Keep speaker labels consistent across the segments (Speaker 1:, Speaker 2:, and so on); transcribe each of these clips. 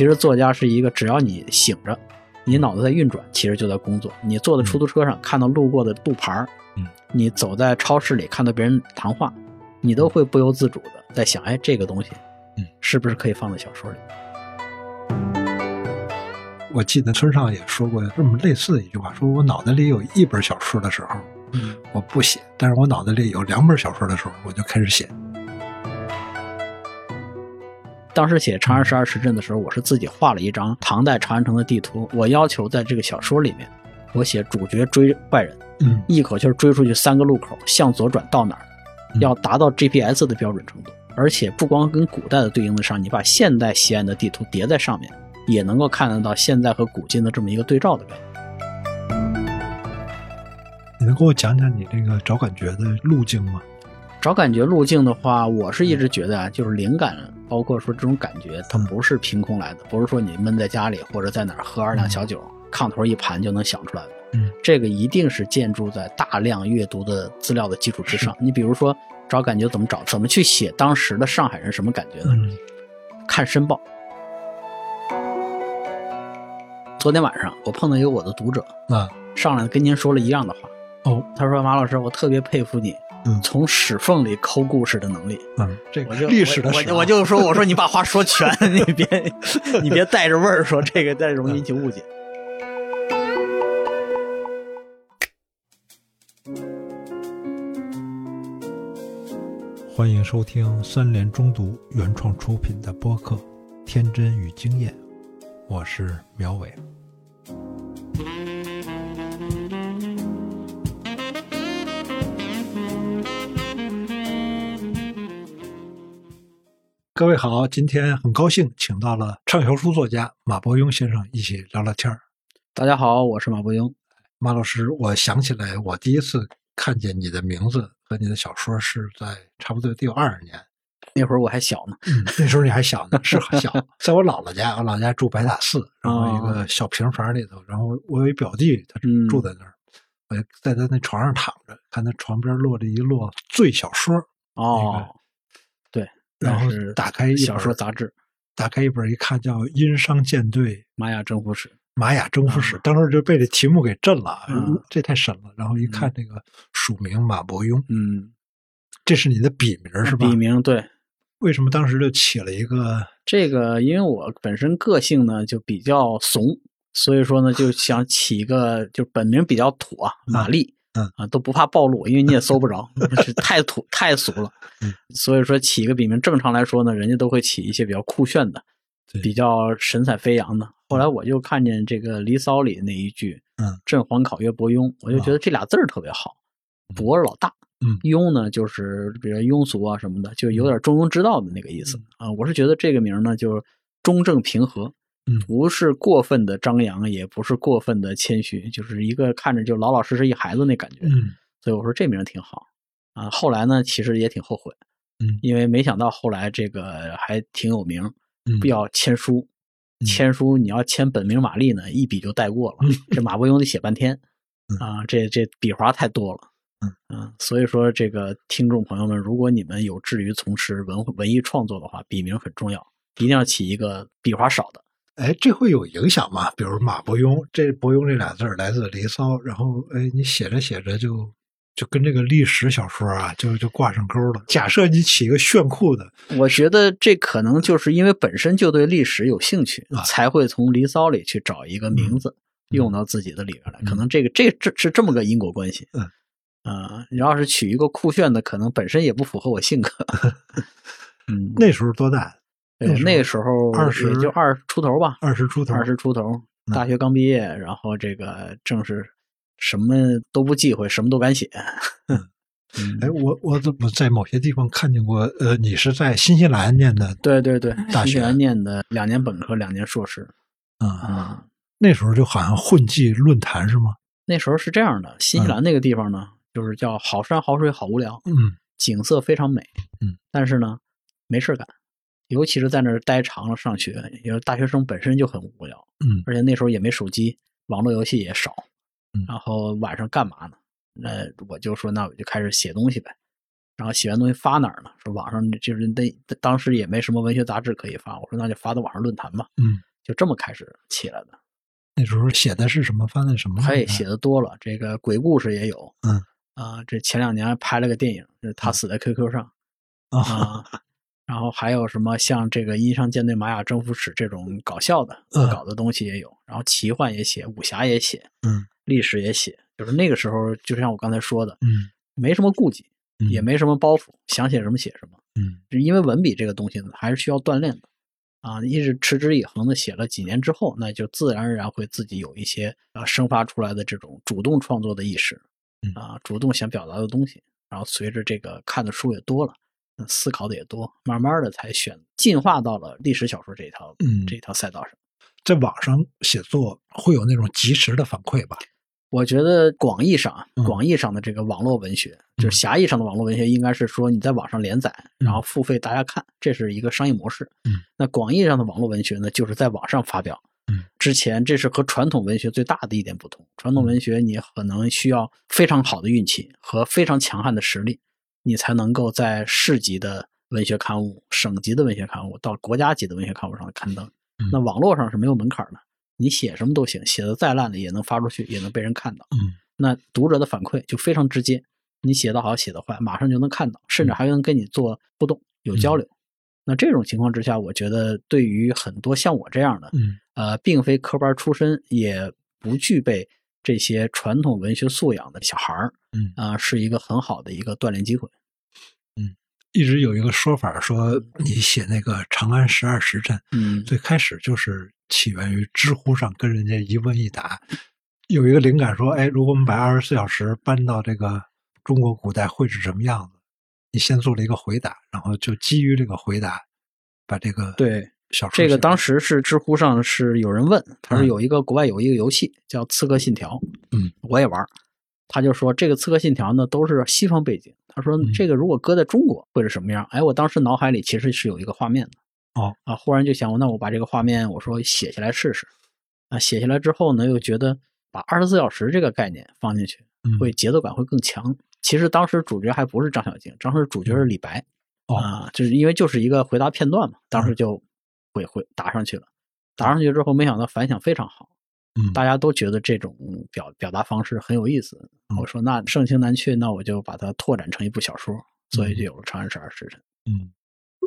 Speaker 1: 其实作家是一个，只要你醒着，你脑子在运转，其实就在工作。你坐在出租车上看到路过的路牌儿，
Speaker 2: 嗯，
Speaker 1: 你走在超市里看到别人谈话，你都会不由自主的在想，哎，这个东西，
Speaker 2: 嗯，
Speaker 1: 是不是可以放在小说里？
Speaker 2: 我记得村上也说过这么类似的一句话，说我脑袋里有一本小说的时候，
Speaker 1: 嗯，
Speaker 2: 我不写；但是我脑袋里有两本小说的时候，我就开始写。
Speaker 1: 当时写《长安十二时辰》的时候，我是自己画了一张唐代长安城的地图。我要求在这个小说里面，我写主角追坏人，
Speaker 2: 嗯
Speaker 1: 一口气儿追出去三个路口，向左转到哪儿，
Speaker 2: 嗯
Speaker 1: 要达到 GPS 的标准程度。而且不光跟古代的对应得上，你把现代西安的地图叠在上面，也能够看得到现在和古今的这么一个对照的感觉。
Speaker 2: 你能给我讲讲你这个找感觉的路径吗？
Speaker 1: 找感觉路径的话，我是一直觉得啊，就是灵感，包括说这种感觉，它
Speaker 2: 嗯
Speaker 1: 不是凭空来的，不是说你闷在家里或者在哪儿喝二两小酒，炕头一盘就能想出来的。
Speaker 2: 嗯，
Speaker 1: 这个一定是建筑在大量阅读的资料的基础之上。你比如说找感觉怎么找，怎么去写当时的上海人什么感觉呢？
Speaker 2: 嗯
Speaker 1: 看申报。昨天晚上我碰到一个我的读者，
Speaker 2: 啊
Speaker 1: 上来跟您说了一样的话，
Speaker 2: 哦
Speaker 1: 他说马老师，我特别佩服你。
Speaker 2: 嗯。
Speaker 1: 从屎缝里抠故事的能力，
Speaker 2: 嗯，这个历史的
Speaker 1: 我
Speaker 2: 史啊。
Speaker 1: 我我就说，我说你把话说全，你别你别带着味儿说这个，再容易引起误解。
Speaker 2: 欢迎收听三联中读原创出品的播客《天真与经验》，我是苗伟。各位好，今天很高兴请到了畅销书作家马伯庸先生一起聊聊天儿。
Speaker 1: 大家好，我是马伯庸。
Speaker 2: 马老师，我想起来，我第一次看见你的名字和你的小说是在差不多得有二十年。
Speaker 1: 那会儿我还小呢，
Speaker 2: 嗯，那时候你还小呢，是很小，在我姥姥家，我姥姥家住白塔寺，然后一个小平房里头，然后我有一表弟，他
Speaker 1: 嗯
Speaker 2: 住在那儿，我就在他那床上躺着，看他床边落着一摞醉小说，
Speaker 1: 哦，对，
Speaker 2: 然后
Speaker 1: 是
Speaker 2: 打开一
Speaker 1: 小说杂志《
Speaker 2: 打开一本一看叫《殷商舰队
Speaker 1: 玛雅征服史》。
Speaker 2: 玛雅征服史》，当时就被这题目给震了，
Speaker 1: 嗯
Speaker 2: 这太神了。然后一看这个署名马伯庸，
Speaker 1: 嗯，
Speaker 2: 这是你的笔名是吧？
Speaker 1: 笔名对
Speaker 2: 为什么当时就起了一个
Speaker 1: 这个，因为我本身个性呢就比较怂，所以说呢就想起一个就本名比较土啊，玛丽。
Speaker 2: 嗯
Speaker 1: 啊，都不怕暴露，因为你也搜不着，是太土太俗了。
Speaker 2: 嗯，
Speaker 1: 所以说起一个笔名，正常来说呢，人家都会起一些比较酷炫的
Speaker 2: 对，
Speaker 1: 比较神采飞扬的。后来我就看见这个《离骚》里那一句“
Speaker 2: 嗯，
Speaker 1: 朕皇考曰伯庸”，我就觉得这俩字儿特别好。伯是老大，
Speaker 2: 嗯
Speaker 1: 庸呢就是比如庸俗啊什么的，就有点中庸之道的那个意思啊。我是觉得这个名呢，就是中正平和，
Speaker 2: 嗯
Speaker 1: 不是过分的张扬，也不是过分的谦虚，就是一个看着就老老实实一孩子那感觉。
Speaker 2: 嗯
Speaker 1: 所以我说这名挺好啊。后来呢，其实也挺后悔，
Speaker 2: 嗯
Speaker 1: 因为没想到后来这个还挺有名，
Speaker 2: 嗯
Speaker 1: 不要签书，
Speaker 2: 嗯
Speaker 1: 签书你要签本名玛丽呢，一笔就带过了，这马伯庸得写半天
Speaker 2: 嗯
Speaker 1: 啊，这这笔划太多了。
Speaker 2: 嗯
Speaker 1: 所以说这个听众朋友们，如果你们有志于从事文文艺创作的话，笔名很重要，一定要起一个笔划少的。
Speaker 2: 哎，这会有影响吗？比如马伯庸，这伯庸这俩字儿来自《离骚》，然后哎，你写着写着就就跟这个历史小说啊，就就挂上钩了。假设你起一个炫酷的，
Speaker 1: 我觉得这可能就是因为本身就对历史有兴趣，
Speaker 2: 啊
Speaker 1: 才会从《离骚》里去找一个名字、
Speaker 2: 嗯
Speaker 1: 用到自己的里边来。
Speaker 2: 嗯
Speaker 1: 可能这个这这是这么个因果关系。
Speaker 2: 嗯，
Speaker 1: 啊、你要是取一个酷炫的，可能本身也不符合我性格。嗯，
Speaker 2: 那时候多大？
Speaker 1: 对那个时候
Speaker 2: 二十
Speaker 1: 也就二十出头吧，
Speaker 2: 二十出头，
Speaker 1: 二十出头，
Speaker 2: 嗯
Speaker 1: 大学刚毕业，然后这个正是什么都不忌讳，什么都敢写。
Speaker 2: 嗯
Speaker 1: 嗯，
Speaker 2: 哎，我我怎么在某些地方看见过？呃，你是在新西兰念的
Speaker 1: 对对对，
Speaker 2: 大学
Speaker 1: 新西兰念的两年本科，两年硕士。
Speaker 2: 啊？
Speaker 1: 嗯，
Speaker 2: 那时候就好像混迹论坛是吗？
Speaker 1: 那时候是这样的，新西兰那个地方呢，就是叫好山好水好无聊，
Speaker 2: 嗯
Speaker 1: 景色非常美，
Speaker 2: 嗯，
Speaker 1: 但是呢，没事干，尤其是在那儿待长了上学，因为大学生本身就很无聊，
Speaker 2: 嗯
Speaker 1: 而且那时候也没手机，网络游戏也少，
Speaker 2: 嗯
Speaker 1: 然后晚上干嘛呢？那我就说，那我就开始写东西呗。然后写完东西发哪儿呢？说网上就是那当时也没什么文学杂志可以发，我说那就发到网上论坛吧。
Speaker 2: 嗯
Speaker 1: 就这么开始起来的。
Speaker 2: 那时候写的是什么？发的什么？
Speaker 1: 嘿，写的多了，这个鬼故事也有。
Speaker 2: 嗯
Speaker 1: 啊，这前两年还拍了个电影，就是他死在 QQ 上
Speaker 2: 啊
Speaker 1: 啊。然后还有什么像这个《阴商舰队玛雅征服史》这种搞笑的搞的东西也有，然后奇幻也写，武侠也写，
Speaker 2: 嗯
Speaker 1: 历史也写。就是那个时候，就像我刚才说的，
Speaker 2: 嗯
Speaker 1: 没什么顾忌，
Speaker 2: 嗯
Speaker 1: 也没什么包袱，想写什么写什么。
Speaker 2: 嗯
Speaker 1: 就因为文笔这个东西呢，还是需要锻炼的啊，一直持之以恒的写了几年之后，那就自然而然会自己有一些啊生发出来的这种主动创作的意识
Speaker 2: 嗯，
Speaker 1: 啊，主动想表达的东西，然后随着这个看的书也多了，嗯思考的也多，慢慢的才选进化到了历史小说这一条
Speaker 2: 嗯
Speaker 1: 这一条赛道上。
Speaker 2: 在网上写作会有那种及时的反馈吧？
Speaker 1: 我觉得广义上广义上的这个网络文学，就是狭义上的网络文学，应该是说你在网上连载，然后付费大家看，这是一个商业模式。
Speaker 2: 嗯，
Speaker 1: 那广义上的网络文学呢，就是在网上发表。
Speaker 2: 嗯，
Speaker 1: 之前这是和传统文学最大的一点不同。传统文学你可能需要非常好的运气和非常强悍的实力，你才能够在市级的文学刊物、省级的文学刊物到国家级的文学刊物上刊登。
Speaker 2: 嗯
Speaker 1: 那网络上是没有门槛的，你写什么都行，写的再烂的也能发出去，也能被人看到。
Speaker 2: 嗯
Speaker 1: 那读者的反馈就非常直接，你写的好写的坏，马上就能看到，甚至还能跟你做互动、有交流。那这种情况之下，我觉得对于很多像我这样的，
Speaker 2: 嗯
Speaker 1: 呃，并非科班出身，也不具备这些传统文学素养的小孩儿，
Speaker 2: 嗯
Speaker 1: 啊、是一个很好的一个锻炼机会。
Speaker 2: 嗯一直有一个说法说，你写那个《长安十二时辰》，
Speaker 1: 嗯，
Speaker 2: 最开始就是起源于知乎上跟人家一问一答，有一个灵感说，哎，如果我们把二十四小时搬到这个中国古代会是什么样子？你先做了一个回答，然后就基于这个回答，把这个
Speaker 1: 对
Speaker 2: 小说
Speaker 1: 这个当
Speaker 2: 时
Speaker 1: 时是知乎上是有人问，他说
Speaker 2: 嗯
Speaker 1: 有一个国外有一个游戏叫《刺客信条》，
Speaker 2: 嗯，
Speaker 1: 我也玩儿。他就说这个《刺客信条》呢都是西方背景，他说
Speaker 2: 嗯
Speaker 1: 这个如果搁在中国会是什么样？哎，我当时脑海里其实是有一个画面的。
Speaker 2: 哦
Speaker 1: 啊，忽然就想，那我把这个画面我说写下来试试。啊，写下来之后呢，又觉得把二十四小时这个概念放进去，
Speaker 2: 嗯
Speaker 1: 会节奏感会更强。其实当时主角还不是张小静，当时主角是李白。
Speaker 2: 哦
Speaker 1: 啊，就是因为就是一个回答片段嘛，当时就会会答上去了。答上去之后，没想到反响非常好，
Speaker 2: 嗯
Speaker 1: 大家都觉得这种表表达方式很有意思。
Speaker 2: 嗯
Speaker 1: 我说那盛情难却，那我就把它拓展成一部小说，所以就有了《长安十二时辰》。
Speaker 2: 嗯，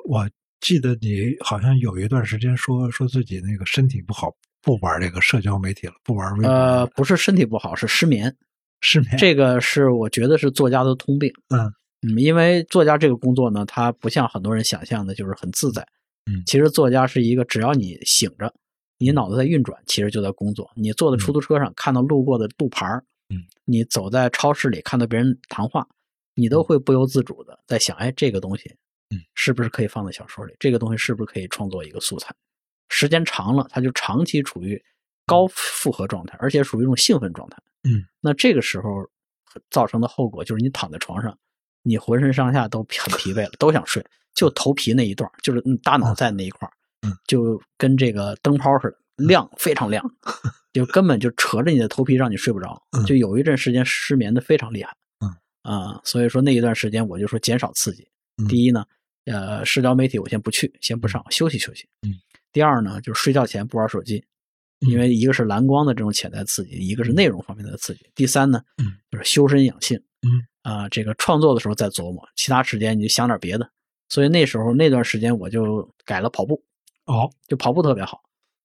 Speaker 2: 我记得你好像有一段时间说说自己那个身体不好，不玩这个社交媒体了，不玩微博
Speaker 1: 呃，不是身体不好，是失眠。
Speaker 2: 失眠。
Speaker 1: 这个是我觉得是作家的通病。
Speaker 2: 嗯
Speaker 1: 嗯，因为作家这个工作呢，他不像很多人想象的，就是很自在。
Speaker 2: 嗯
Speaker 1: 其实作家是一个，只要你醒着，你脑子在运转，其实就在工作。你坐在出租车上看到路过的路牌儿
Speaker 2: 嗯，
Speaker 1: 你走在超市里看到别人谈话，你都会不由自主的在想，哎，这个东西，
Speaker 2: 嗯，
Speaker 1: 是不是可以放在小说里？这个东西是不是可以创作一个素材？时间长了，它就长期处于高负荷状态，而且属于一种兴奋状态。
Speaker 2: 嗯，
Speaker 1: 那这个时候造成的后果就是你躺在床上，你浑身上下都很疲惫了，都想睡，就头皮那一段，就是嗯大脑在那一块儿，
Speaker 2: 嗯，
Speaker 1: 就跟这个灯泡似的，亮非常亮，就根本就扯着你的头皮让你睡不着，
Speaker 2: 嗯
Speaker 1: 就有一阵时间失眠的非常厉害，
Speaker 2: 嗯
Speaker 1: 啊、所以说那一段时间我就说减少刺激。
Speaker 2: 嗯
Speaker 1: 第一呢，呃，社交媒体我先不去，先不上，休息休息。
Speaker 2: 嗯。
Speaker 1: 第二呢，就是睡觉前不玩手机，因为一个是蓝光的这种潜在刺激，一个是内容方面的刺激。第三呢，
Speaker 2: 嗯，
Speaker 1: 就是修身养性。
Speaker 2: 嗯。
Speaker 1: 啊、这个创作的时候再琢磨，其他时间你就想点别的。所以那时候那段时间我就改了跑步，
Speaker 2: 哦，
Speaker 1: 就跑步特别好，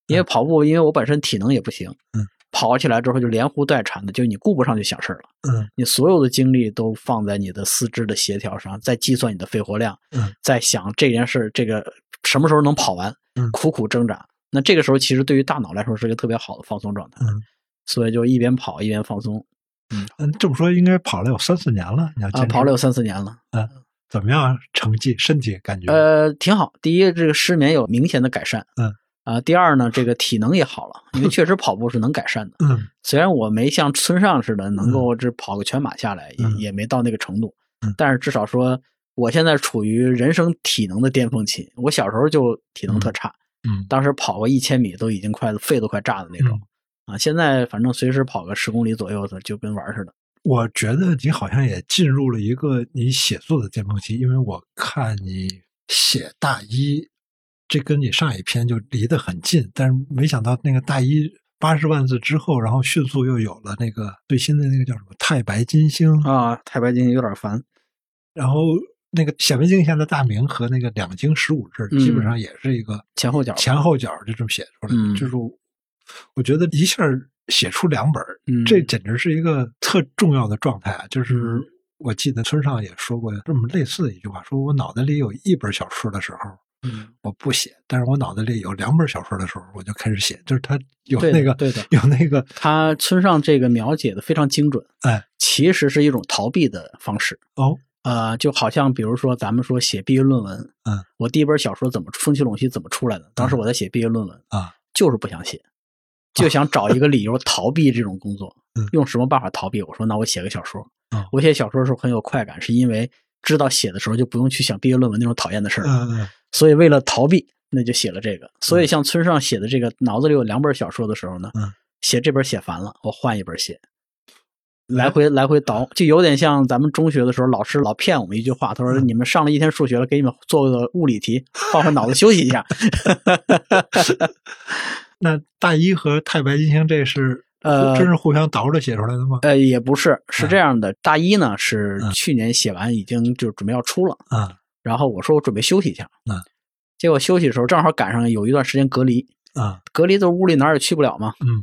Speaker 1: 因为跑步，因为我本身体能也不行，
Speaker 2: 嗯，
Speaker 1: 跑起来之后就连呼带喘的，就你顾不上去想事儿了，
Speaker 2: 嗯。
Speaker 1: 你所有的精力都放在你的四肢的协调上，在计算你的肺活量，
Speaker 2: 嗯，
Speaker 1: 在想这件事这个什么时候能跑完，
Speaker 2: 嗯。
Speaker 1: 苦苦挣扎。那这个时候其实对于大脑来说是一个特别好的放松状态，
Speaker 2: 嗯。
Speaker 1: 所以就一边跑一边放松
Speaker 2: 嗯，这么说应该跑了有三四年了。你要
Speaker 1: 啊，跑了有三四年了，嗯
Speaker 2: 怎么样啊？成绩、身体感觉？
Speaker 1: 呃，挺好。第一，这个失眠有明显的改善，
Speaker 2: 嗯，
Speaker 1: 啊，第二呢，这个体能也好了，因为确实跑步是能改善的。
Speaker 2: 嗯
Speaker 1: 虽然我没像村上似的能够这跑个全马下来，
Speaker 2: 嗯
Speaker 1: 也也没到那个程度，
Speaker 2: 嗯
Speaker 1: 但是至少说我现在处于人生体能的巅峰期。我小时候就体能特差，
Speaker 2: 嗯
Speaker 1: 当时跑个一千米都已经快肺都快炸的那种、啊。现在反正随时跑个十公里左右的，就跟玩儿似的。
Speaker 2: 我觉得你好像也进入了一个你写作的巅峰期，因为我看你写大一这跟你上一篇就离得很近，但是没想到那个大一八十万字之后，然后迅速又有了那个最新的那个叫什么太白金星，
Speaker 1: 啊，太白金星有点烦。
Speaker 2: 然后那个显微镜下的大明和那个两经十五制，
Speaker 1: 嗯
Speaker 2: 基本上也是一个
Speaker 1: 前后脚
Speaker 2: 前后脚就这么写出来就是我觉得一下写出两本，
Speaker 1: 嗯
Speaker 2: 这简直是一个特重要的状态啊！就是
Speaker 1: 嗯
Speaker 2: 我记得村上也说过这么类似的一句话，说我脑袋里有一本小说的时候。
Speaker 1: 嗯，
Speaker 2: 我不写，但是我脑子里有两本小说的时候，我就开始写，就是他有那个
Speaker 1: 对的
Speaker 2: 有那个
Speaker 1: 他村上这个描写的非常精准，
Speaker 2: 哎
Speaker 1: 其实是一种逃避的方式。
Speaker 2: 哦
Speaker 1: 呃，就好像比如说咱们说写毕业论文，
Speaker 2: 嗯，
Speaker 1: 我第一本小说怎么《风起陇西》怎么出来的？当时我在写毕业论文
Speaker 2: 啊，
Speaker 1: 就是不想写，就想找一个理由逃避这种工作。
Speaker 2: 嗯
Speaker 1: 用什么办法逃避？我说那我写个小说。
Speaker 2: 啊
Speaker 1: 我写小说的时候很有快感，是因为知道写的时候就不用去想毕业论文那种讨厌的事所以为了逃避，那就写了这个。所以像村上写的这个脑子里有两本小说的时候呢，
Speaker 2: 嗯
Speaker 1: 写这本写烦了，我换一本写。来回来回倒，就有点像咱们中学的时候，老师老骗我们一句话，他说：“你们上了一天数学了，给你们做个物理题，换换脑子休息一下。
Speaker 2: 那大一和太白金星这是
Speaker 1: 呃
Speaker 2: 真是互相倒着写出来的吗？”
Speaker 1: 呃，也不是，是这样的。大一呢是
Speaker 2: 嗯
Speaker 1: 去年写完，已经就准备要出了。
Speaker 2: 啊
Speaker 1: 然后我说我准备休息一下。
Speaker 2: 嗯
Speaker 1: 结果休息的时候正好赶上有一段时间隔离，
Speaker 2: 啊
Speaker 1: 隔离在屋里哪儿也去不了嘛。
Speaker 2: 嗯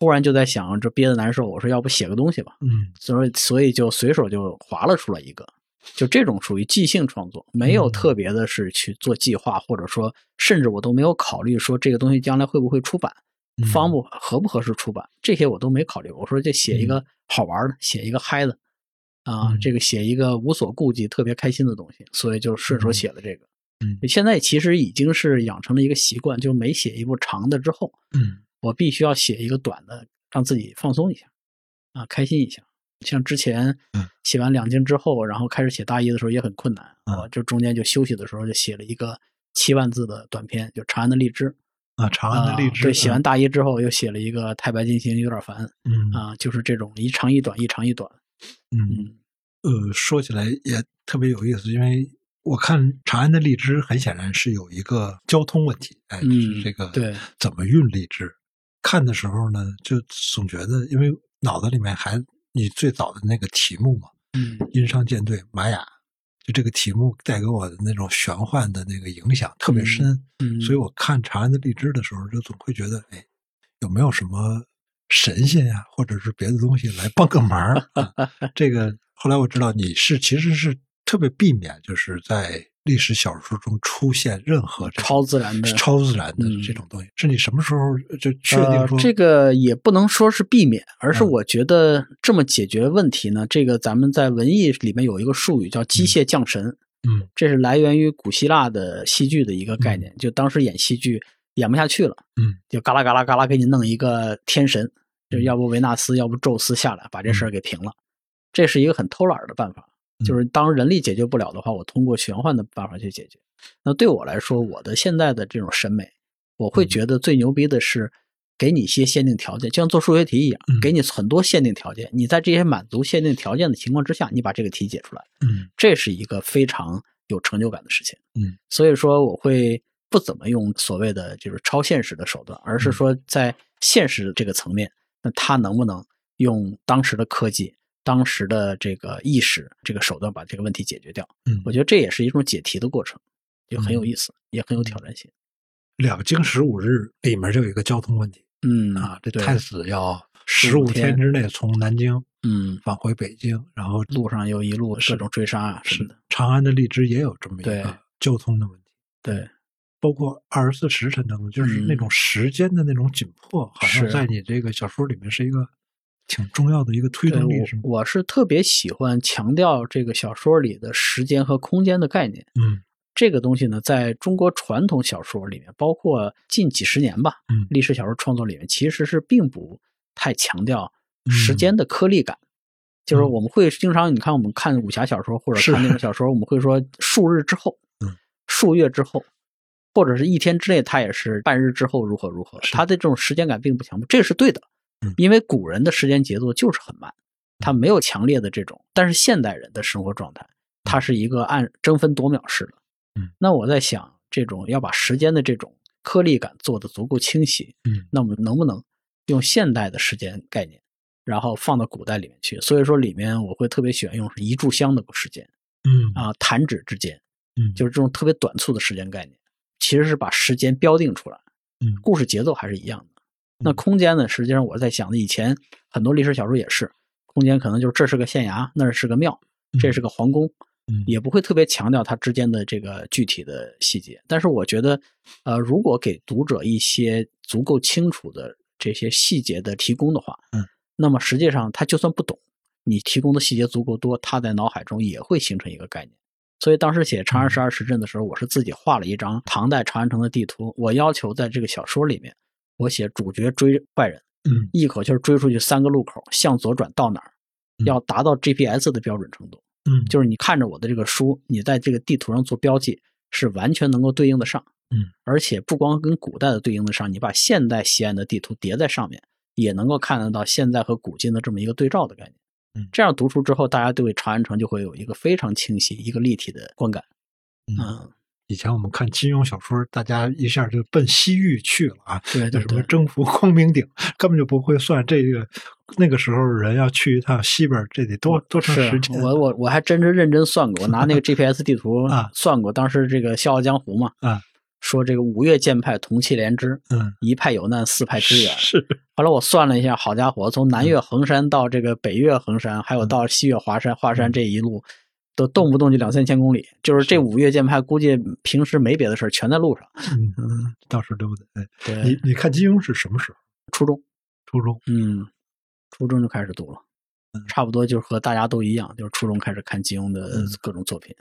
Speaker 1: 忽然就在想，这憋得难受，我说要不写个东西吧。
Speaker 2: 嗯
Speaker 1: 所以所以就随手就划了出来一个，就这种属于即兴创作，没有
Speaker 2: 嗯
Speaker 1: 特别的是去做计划，或者说甚至我都没有考虑说这个东西将来会不会出版，
Speaker 2: 嗯
Speaker 1: 方不合不合适出版，这些我都没考虑。我说就写一个好玩的，写一个嗨的，啊，
Speaker 2: 嗯
Speaker 1: 这个写一个无所顾忌、特别开心的东西，所以就顺手写了这个。
Speaker 2: 嗯
Speaker 1: 现在其实已经是养成了一个习惯，就是每写一部长的之后，
Speaker 2: 嗯
Speaker 1: 我必须要写一个短的，让自己放松一下，啊，开心一下。像之前
Speaker 2: 嗯。
Speaker 1: 写完两经之后，然后开始写大一的时候也很困难，
Speaker 2: 嗯。
Speaker 1: 我就中间就休息的时候就写了一个七万字的短篇，就《长安的荔枝》
Speaker 2: 啊，长安的荔枝
Speaker 1: 啊对，写完大一之后又写了一个《太白金星》，有点烦
Speaker 2: 嗯。
Speaker 1: 啊，就是这种一长一短，一长一短。
Speaker 2: 嗯。
Speaker 1: 嗯。
Speaker 2: 呃，说起来也特别有意思，因为我看长安的荔枝很显然是有一个交通问题，哎，就是
Speaker 1: 嗯
Speaker 2: 这个
Speaker 1: 对
Speaker 2: 怎么运荔枝。看的时候呢，就总觉得，因为脑子里面还你最早的那个题目嘛，
Speaker 1: 嗯
Speaker 2: 殷商舰队玛雅，就这个题目带给我的那种玄幻的那个影响特别深，
Speaker 1: 嗯，
Speaker 2: 所以我看长安的荔枝的时候，就总会觉得，哎，有没有什么神仙呀、或者是别的东西来帮个忙儿、啊？这个后来我知道你是其实是特别避免，就是在历史小说中出现任何
Speaker 1: 超自然的
Speaker 2: 超自然的
Speaker 1: 嗯。
Speaker 2: 这种东西。是你什么时候就确定说、
Speaker 1: 呃、这个也不能说是避免，而是
Speaker 2: 嗯。
Speaker 1: 我觉得这么解决问题呢，这个咱们在文艺里面有一个术语叫机械降神，
Speaker 2: 嗯。
Speaker 1: 这是来源于古希腊的戏剧的一个概念，就当时演戏剧演不下去了，
Speaker 2: 嗯，
Speaker 1: 就嘎啦嘎啦嘎啦给你弄一个天神，就要不维纳斯，要不宙斯下来把这事儿给平了，这是一个很偷懒的办法。就是当人力解决不了的话，我通过玄幻的办法去解决。那对我来说，我的现在的这种审美，我会觉得最牛逼的是给你一些限定条件，就像做数学题一样
Speaker 2: 嗯，
Speaker 1: 给你很多限定条件。你在这些满足限定条件的情况之下，你把这个题解出来，
Speaker 2: 嗯
Speaker 1: 这是一个非常有成就感的事情。
Speaker 2: 嗯，
Speaker 1: 所以说我会不怎么用所谓的就是超现实的手段，而是
Speaker 2: 嗯
Speaker 1: 说在现实这个层面，那他能不能用当时的科技？当时的这个意识、这个手段把这个问题解决掉，
Speaker 2: 嗯。
Speaker 1: 我觉得这也是一种解题的过程，就很有意思，也很有挑战性。
Speaker 2: 两京十五日里面就有一个交通问题
Speaker 1: 嗯
Speaker 2: 啊，这太子要十五天之内从南京
Speaker 1: 嗯，
Speaker 2: 返回北京，然后
Speaker 1: 路上又一路各种追杀啊什
Speaker 2: 是
Speaker 1: 么的，
Speaker 2: 长安的荔枝也有这么一个交通的问题。
Speaker 1: 对，
Speaker 2: 包括二十四时辰当中，就是
Speaker 1: 嗯。
Speaker 2: 那种时间的那种紧迫，好像在你这个小说里面是一个挺重要的一个推
Speaker 1: 对
Speaker 2: 动力，是吗？
Speaker 1: 我我是特别喜欢强调这个小说里的时间和空间的概念。
Speaker 2: 嗯
Speaker 1: 这个东西呢，在中国传统小说里面，包括近几十年吧，
Speaker 2: 嗯
Speaker 1: 历史小说创作里面，其实是并不太强调
Speaker 2: 嗯
Speaker 1: 时间的颗粒感。就是我们会经常，你看我们看武侠小说或者看那种小说，我们会说数日之后，
Speaker 2: 嗯，
Speaker 1: 数月之后，或者是一天之内，它也是半日之后如何如何。
Speaker 2: 是
Speaker 1: 它的这种时间感并不强，这是对的
Speaker 2: 嗯，
Speaker 1: 因为古人的时间节奏就是很慢，他没有强烈的这种，但是现代人的生活状态，它是一个按争分夺秒式的。
Speaker 2: 嗯，
Speaker 1: 那我在想，这种要把时间的这种颗粒感做得足够清晰，
Speaker 2: 嗯。
Speaker 1: 那我们能不能用现代的时间概念，然后放到古代里面去？所以说里面我会特别喜欢用是一炷香的时间
Speaker 2: 嗯。
Speaker 1: 啊，弹指之间，
Speaker 2: 嗯，
Speaker 1: 就是这种特别短促的时间概念，其实是把时间标定出来，
Speaker 2: 嗯。
Speaker 1: 故事节奏还是一样的。那
Speaker 2: 嗯
Speaker 1: 空间呢？实际上我在想的，以前很多历史小说也是，空间可能就是这是个县衙，那是个庙，这是个皇宫，
Speaker 2: 嗯
Speaker 1: 也不会特别强调它之间的这个具体的细节。但是我觉得，呃，如果给读者一些足够清楚的这些细节的提供的话，
Speaker 2: 嗯，
Speaker 1: 那么实际上他就算不懂，你提供的细节足够多，他在脑海中也会形成一个概念。所以当时写《长安十二时辰》的时候，我是自己画了一张唐代长安城的地图，我要求在这个小说里面，我写主角追坏人，
Speaker 2: 嗯
Speaker 1: 一口气儿追出去三个路口，向左转到哪儿，
Speaker 2: 嗯
Speaker 1: 要达到 GPS 的标准程度。
Speaker 2: 嗯
Speaker 1: 就是你看着我的这个书，你在这个地图上做标记，是完全能够对应得上。
Speaker 2: 嗯，
Speaker 1: 而且不光跟古代的对应得上，你把现代西安的地图叠在上面，也能够看得到现在和古今的这么一个对照的概念。
Speaker 2: 嗯
Speaker 1: 这样读出之后，大家对长安城就会有一个非常清晰、一个立体的观感。
Speaker 2: 嗯。
Speaker 1: 嗯，
Speaker 2: 以前我们看金庸小说，大家一下就奔西域去了啊，
Speaker 1: 对对对，
Speaker 2: 那什么征服光明顶，根本就不会算这个。那个时候人要去一趟西边，这得多多长时间？
Speaker 1: 我我我还真是认真算过，我拿那个 GPS 地图
Speaker 2: 啊
Speaker 1: 算过，当时这个《笑傲江湖》嘛，
Speaker 2: 啊，
Speaker 1: 说这个五岳剑派同气连枝，
Speaker 2: 嗯，
Speaker 1: 一派有难，四派支援。
Speaker 2: 是，
Speaker 1: 后来我算了一下，好家伙，从南岳衡山到这个北岳衡山，还有到西岳华山、华山这一路，都动不动就两三千公里。就是这五岳剑派，估计平时没别的事儿全在路上。
Speaker 2: 嗯嗯，到处溜达。哎，
Speaker 1: 对，
Speaker 2: 你你看金庸是什么时候？
Speaker 1: 初中，
Speaker 2: 初中？
Speaker 1: 嗯，初中就开始读了
Speaker 2: 嗯，
Speaker 1: 差不多就是和大家都一样，就是初中开始看金庸的
Speaker 2: 嗯
Speaker 1: 各种作品。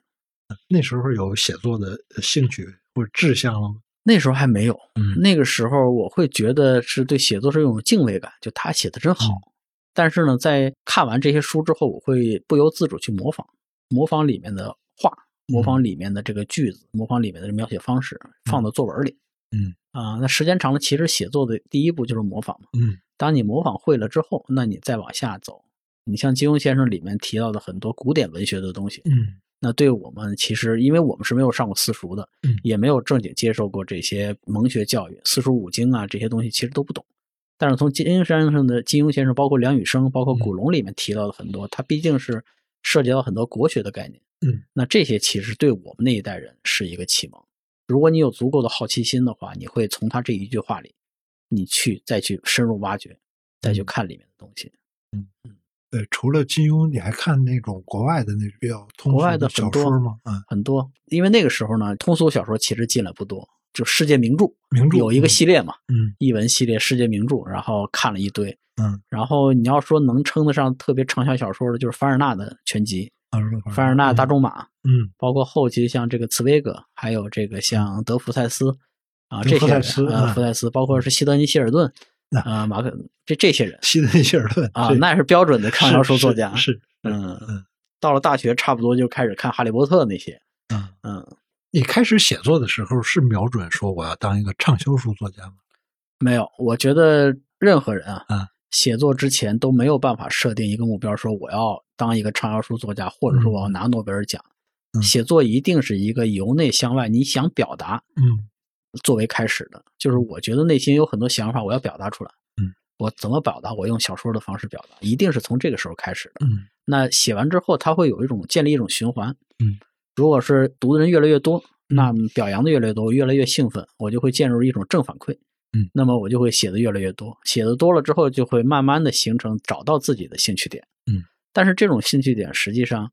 Speaker 2: 那时候有写作的兴趣或者志向了吗？
Speaker 1: 那时候还没有，
Speaker 2: 嗯
Speaker 1: 那个时候我会觉得是对写作是一种敬畏感，就他写的真好。
Speaker 2: 嗯
Speaker 1: 但是呢，在看完这些书之后，我会不由自主去模仿，模仿里面的话，模仿里面的这个句子，模仿里面的描写方式，放到作文里。
Speaker 2: 嗯
Speaker 1: 啊、那时间长了，其实写作的第一步就是模仿嘛。
Speaker 2: 嗯
Speaker 1: 当你模仿会了之后，那你再往下走，你像金庸先生里面提到的很多古典文学的东西，
Speaker 2: 嗯
Speaker 1: 那对我们其实，因为我们是没有上过私塾的，
Speaker 2: 嗯
Speaker 1: 也没有正经接受过这些蒙学教育，四书五经啊这些东西其实都不懂。但是从金庸先生的金庸先生，包括梁羽生，包括古龙里面提到的很多，他毕竟是涉及到很多国学的概念。
Speaker 2: 嗯，
Speaker 1: 那这些其实对我们那一代人是一个启蒙。如果你有足够的好奇心的话，你会从他这一句话里，你去再去深入挖掘，再去看里面的东西。
Speaker 2: 嗯嗯对，除了金庸，你还看那种国外的那比较通俗
Speaker 1: 国外的
Speaker 2: 小说吗？嗯，
Speaker 1: 很多，因为那个时候呢，通俗小说其实进来不多，就世界名著
Speaker 2: 名著
Speaker 1: 有一个系列嘛，
Speaker 2: 嗯
Speaker 1: 译文系列世界名著，然后看了一堆。
Speaker 2: 嗯，
Speaker 1: 然后你要说能称得上特别畅销小说的，就是凡尔纳的全集，
Speaker 2: 啊，
Speaker 1: 凡尔纳大仲马，
Speaker 2: 嗯
Speaker 1: 包括后期像这个茨威格，还有这个像德弗塞斯啊
Speaker 2: 德
Speaker 1: 这些人
Speaker 2: 弗塞斯
Speaker 1: 呃
Speaker 2: 嗯
Speaker 1: 弗塞斯，包括是希德尼希尔顿啊马克这这些人
Speaker 2: 希德尼希尔顿
Speaker 1: 啊，
Speaker 2: 这
Speaker 1: 那是标准的畅销书作家。
Speaker 2: 是，是
Speaker 1: 嗯
Speaker 2: 嗯
Speaker 1: 到了大学，差不多就开始看《哈利波特》那些。
Speaker 2: 嗯。
Speaker 1: 嗯，
Speaker 2: 你开始写作的时候是瞄准说我要当一个畅销书作家吗？
Speaker 1: 没有，我觉得任何人啊，
Speaker 2: 嗯
Speaker 1: 写作之前都没有办法设定一个目标，说我要当一个畅销书作家，或者说我要拿诺贝尔奖。
Speaker 2: 嗯
Speaker 1: 写作一定是一个由内向外，你想表达
Speaker 2: 嗯
Speaker 1: 作为开始的，就是我觉得内心有很多想法，我要表达出来。
Speaker 2: 嗯，
Speaker 1: 我怎么表达？我用小说的方式表达，一定是从这个时候开始的。
Speaker 2: 嗯
Speaker 1: 那写完之后，它会有一种建立一种循环。
Speaker 2: 嗯，
Speaker 1: 如果是读的人越来越多，那表扬的越来越多，我越来越兴奋，我就会进入一种正反馈。
Speaker 2: 嗯，
Speaker 1: 那么我就会写的越来越多，写的多了之后，就会慢慢的形成找到自己的兴趣点。
Speaker 2: 嗯，
Speaker 1: 但是这种兴趣点实际上，